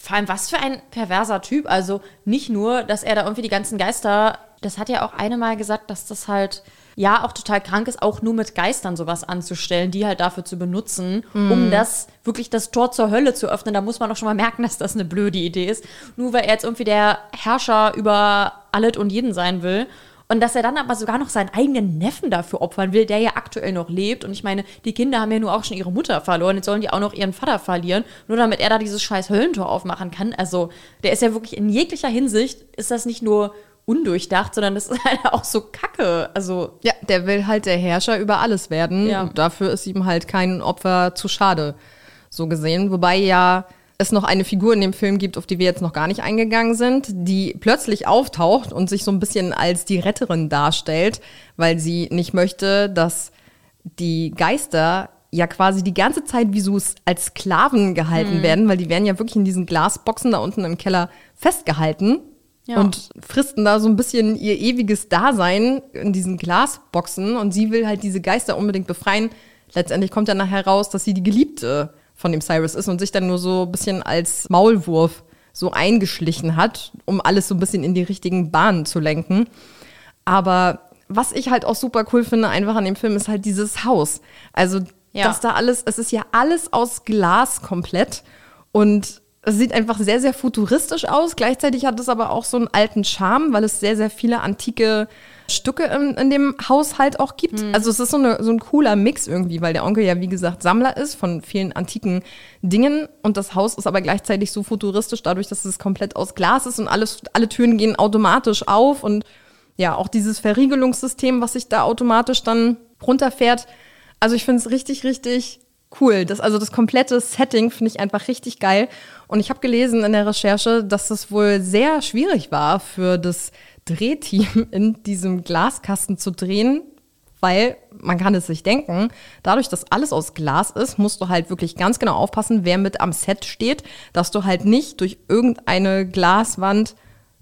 Vor allem, was für ein perverser Typ. Also nicht nur, dass er da irgendwie die ganzen Geister, das hat ja auch eine Mal gesagt, dass das halt ja auch total krank ist, auch nur mit Geistern sowas anzustellen, die halt dafür zu benutzen, mm. um das wirklich das Tor zur Hölle zu öffnen. Da muss man doch schon mal merken, dass das eine blöde Idee ist. Nur weil er jetzt irgendwie der Herrscher über alles und jeden sein will. Und dass er dann aber sogar noch seinen eigenen Neffen dafür opfern will, der ja aktuell noch lebt. Und ich meine, die Kinder haben ja nur auch schon ihre Mutter verloren. Jetzt sollen die auch noch ihren Vater verlieren, nur damit er da dieses scheiß Höllentor aufmachen kann. Also, der ist ja wirklich in jeglicher Hinsicht, ist das nicht nur undurchdacht, sondern das ist halt auch so kacke. Also ja, der will halt der Herrscher über alles werden. Ja. Dafür ist ihm halt kein Opfer zu schade, so gesehen. Wobei ja es noch eine Figur in dem Film gibt, auf die wir jetzt noch gar nicht eingegangen sind, die plötzlich auftaucht und sich so ein bisschen als die Retterin darstellt, weil sie nicht möchte, dass die Geister ja quasi die ganze Zeit wie so als Sklaven gehalten mhm. werden, weil die werden ja wirklich in diesen Glasboxen da unten im Keller festgehalten ja. und fristen da so ein bisschen ihr ewiges Dasein in diesen Glasboxen und sie will halt diese Geister unbedingt befreien. Letztendlich kommt dann nachher raus, dass sie die Geliebte von dem Cyrus ist und sich dann nur so ein bisschen als Maulwurf so eingeschlichen hat, um alles so ein bisschen in die richtigen Bahnen zu lenken. Aber was ich halt auch super cool finde, einfach an dem Film, ist halt dieses Haus. Also, ja. dass da alles, es ist ja alles aus Glas komplett und es sieht einfach sehr, sehr futuristisch aus. Gleichzeitig hat es aber auch so einen alten Charme, weil es sehr, sehr viele antike Stücke in, in dem Haushalt auch gibt. Mhm. Also es ist so, eine, so ein cooler Mix irgendwie, weil der Onkel ja, wie gesagt, Sammler ist von vielen antiken Dingen und das Haus ist aber gleichzeitig so futuristisch, dadurch, dass es komplett aus Glas ist und alles, alle Türen gehen automatisch auf und ja, auch dieses Verriegelungssystem, was sich da automatisch dann runterfährt. Also ich finde es richtig, richtig cool. Das, also das komplette Setting finde ich einfach richtig geil. Und ich habe gelesen in der Recherche, dass es wohl sehr schwierig war für das Drehteam in diesem Glaskasten zu drehen, weil man kann es sich denken, dadurch, dass alles aus Glas ist, musst du halt wirklich ganz genau aufpassen, wer mit am Set steht, dass du halt nicht durch irgendeine Glaswand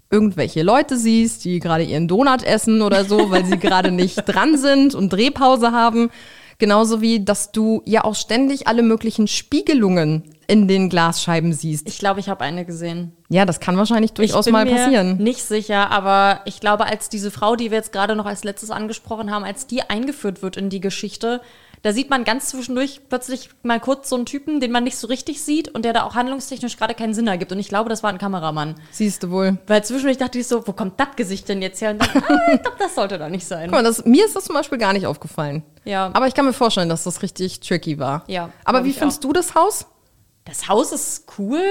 irgendwelche Leute siehst, die gerade ihren Donut essen oder so, weil sie gerade nicht dran sind und Drehpause haben. Genauso wie, dass du ja auch ständig alle möglichen Spiegelungen in den Glasscheiben siehst. Ich glaube, ich habe eine gesehen. Ja, das kann wahrscheinlich durchaus mal passieren. Nicht sicher, aber ich glaube, als diese Frau, die wir jetzt gerade noch als letztes angesprochen haben, als die eingeführt wird in die Geschichte, da sieht man ganz zwischendurch plötzlich mal kurz so einen Typen, den man nicht so richtig sieht und der da auch handlungstechnisch gerade keinen Sinn ergibt. Und ich glaube, das war ein Kameramann. Siehst du wohl. Weil zwischendurch dachte ich so, wo kommt das Gesicht denn jetzt her? Und dann, ah, ich glaube, das sollte da nicht sein. Guck mal, das, mir ist das zum Beispiel gar nicht aufgefallen. Ja. Aber ich kann mir vorstellen, dass das richtig tricky war. Ja. Aber wie findest auch. du das Haus? Das Haus ist cool.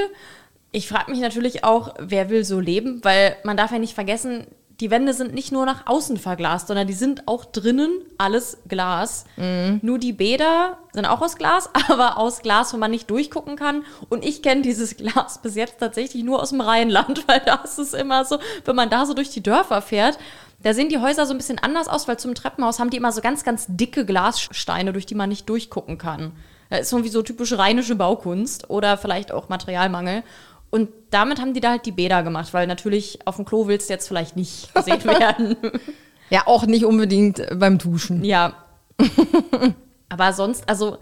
Ich frage mich natürlich auch, wer will so leben, weil man darf ja nicht vergessen, die Wände sind nicht nur nach außen verglast, sondern die sind auch drinnen alles Glas. Mhm. Nur die Bäder sind auch aus Glas, aber aus Glas, wo man nicht durchgucken kann. Und ich kenne dieses Glas bis jetzt tatsächlich nur aus dem Rheinland, weil da ist es immer so, wenn man da so durch die Dörfer fährt, da sehen die Häuser so ein bisschen anders aus, weil zum Treppenhaus haben die immer so ganz, ganz dicke Glassteine, durch die man nicht durchgucken kann. Das ist irgendwie so typisch rheinische Baukunst oder vielleicht auch Materialmangel. Und damit haben die da halt die Bäder gemacht, weil natürlich auf dem Klo willst du jetzt vielleicht nicht gesehen werden. ja, auch nicht unbedingt beim Duschen. Ja. Aber sonst, also,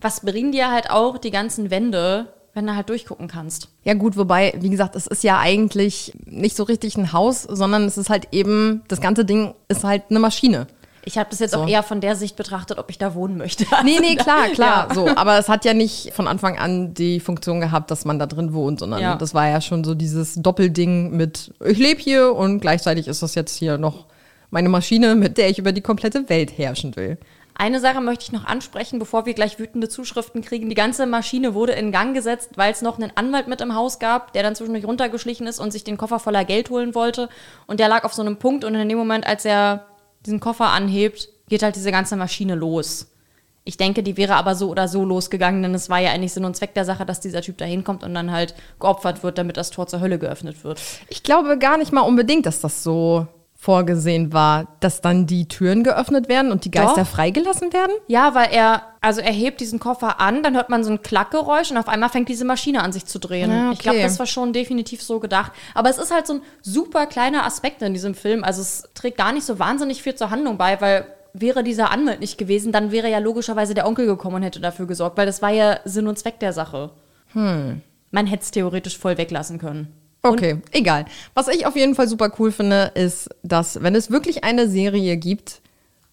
was bringen dir halt auch die ganzen Wände, wenn du halt durchgucken kannst? Ja, gut, wobei, wie gesagt, es ist ja eigentlich nicht so richtig ein Haus, sondern es ist halt eben, das ganze Ding ist halt eine Maschine. Ich habe das jetzt so. auch eher von der Sicht betrachtet, ob ich da wohnen möchte. nee, nee, klar, klar. Ja. So, aber es hat ja nicht von Anfang an die Funktion gehabt, dass man da drin wohnt, sondern ja. das war ja schon so dieses Doppelding mit, ich lebe hier und gleichzeitig ist das jetzt hier noch meine Maschine, mit der ich über die komplette Welt herrschen will. Eine Sache möchte ich noch ansprechen, bevor wir gleich wütende Zuschriften kriegen. Die ganze Maschine wurde in Gang gesetzt, weil es noch einen Anwalt mit im Haus gab, der dann zwischendurch runtergeschlichen ist und sich den Koffer voller Geld holen wollte. Und der lag auf so einem Punkt und in dem Moment, als er diesen Koffer anhebt, geht halt diese ganze Maschine los. Ich denke, die wäre aber so oder so losgegangen, denn es war ja eigentlich Sinn und Zweck der Sache, dass dieser Typ da hinkommt und dann halt geopfert wird, damit das Tor zur Hölle geöffnet wird. Ich glaube gar nicht mal unbedingt, dass das so vorgesehen war, dass dann die Türen geöffnet werden und die Geister Doch. freigelassen werden? Ja, weil er, also er hebt diesen Koffer an, dann hört man so ein Klackgeräusch und auf einmal fängt diese Maschine an sich zu drehen. Ja, okay. Ich glaube, das war schon definitiv so gedacht. Aber es ist halt so ein super kleiner Aspekt in diesem Film. Also es trägt gar nicht so wahnsinnig viel zur Handlung bei, weil wäre dieser Anwalt nicht gewesen, dann wäre ja logischerweise der Onkel gekommen und hätte dafür gesorgt, weil das war ja Sinn und Zweck der Sache. Hm. Man hätte es theoretisch voll weglassen können. Okay, Und egal. Was ich auf jeden Fall super cool finde, ist, dass wenn es wirklich eine Serie gibt,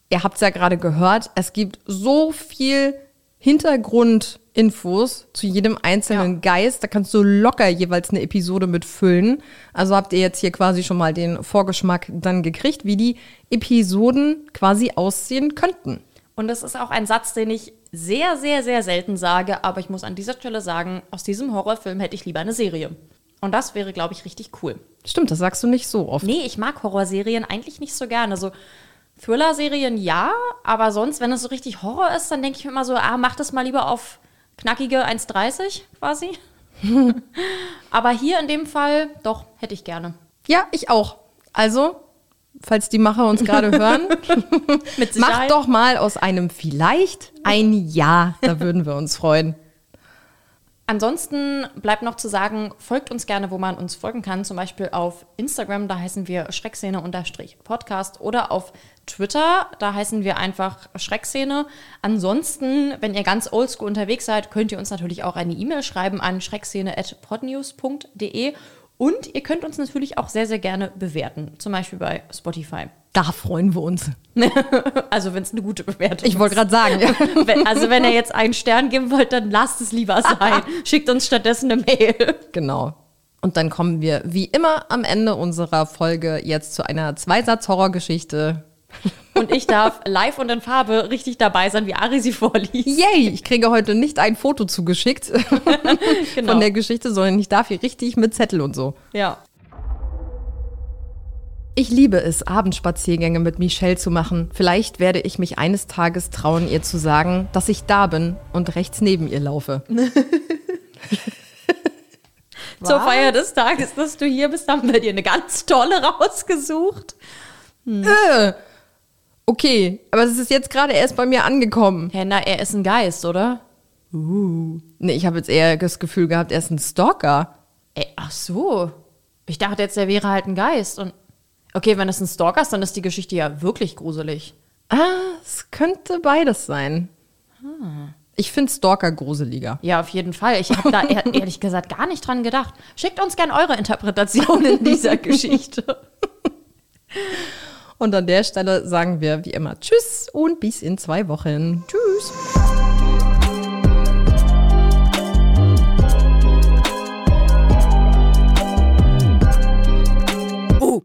ihr habt es ja gerade gehört, es gibt so viel Hintergrundinfos zu jedem einzelnen ja. Geist. Da kannst du locker jeweils eine Episode mitfüllen. Also habt ihr jetzt hier quasi schon mal den Vorgeschmack dann gekriegt, wie die Episoden quasi aussehen könnten. Und das ist auch ein Satz, den ich sehr, sehr, sehr selten sage, aber ich muss an dieser Stelle sagen, aus diesem Horrorfilm hätte ich lieber eine Serie. Und das wäre, glaube ich, richtig cool. Stimmt, das sagst du nicht so oft. Nee, ich mag Horrorserien eigentlich nicht so gerne. So Thriller-Serien ja, aber sonst, wenn es so richtig Horror ist, dann denke ich mir immer so, ah, mach das mal lieber auf knackige 1,30 quasi. aber hier in dem Fall, doch, hätte ich gerne. Ja, ich auch. Also, falls die Macher uns gerade hören, mach doch mal aus einem vielleicht ein Ja. Da würden wir uns freuen. Ansonsten bleibt noch zu sagen, folgt uns gerne, wo man uns folgen kann. Zum Beispiel auf Instagram, da heißen wir Schreckszene-Podcast oder auf Twitter, da heißen wir einfach Schreckszene. Ansonsten, wenn ihr ganz oldschool unterwegs seid, könnt ihr uns natürlich auch eine E-Mail schreiben an schreckszene.podnews.de und ihr könnt uns natürlich auch sehr, sehr gerne bewerten, zum Beispiel bei Spotify. Da freuen wir uns. also wenn es eine gute Bewertung ist. Ich wollte gerade sagen. Ja. also wenn ihr jetzt einen Stern geben wollt, dann lasst es lieber sein. Schickt uns stattdessen eine Mail. Genau. Und dann kommen wir wie immer am Ende unserer Folge jetzt zu einer Zweisatz-Horrorgeschichte und ich darf live und in Farbe richtig dabei sein, wie Ari sie vorliest. Yay! Ich kriege heute nicht ein Foto zugeschickt genau. von der Geschichte, sondern ich darf hier richtig mit Zettel und so. Ja. Ich liebe es, Abendspaziergänge mit Michelle zu machen. Vielleicht werde ich mich eines Tages trauen, ihr zu sagen, dass ich da bin und rechts neben ihr laufe. Zur Feier des Tages, dass du hier bist, haben wir dir eine ganz tolle rausgesucht. Hm. Äh, Okay, aber es ist jetzt gerade erst bei mir angekommen. Hä, na, er ist ein Geist, oder? Uh. Nee, ich habe jetzt eher das Gefühl gehabt, er ist ein Stalker. Ey, ach so. Ich dachte jetzt, der wäre halt ein Geist. Und Okay, wenn es ein Stalker ist, dann ist die Geschichte ja wirklich gruselig. Ah, es könnte beides sein. Hm. Ich finde Stalker gruseliger. Ja, auf jeden Fall. Ich habe da ehrlich gesagt gar nicht dran gedacht. Schickt uns gern eure Interpretation in dieser Geschichte. Und an der Stelle sagen wir wie immer Tschüss und bis in zwei Wochen. Tschüss. Oh.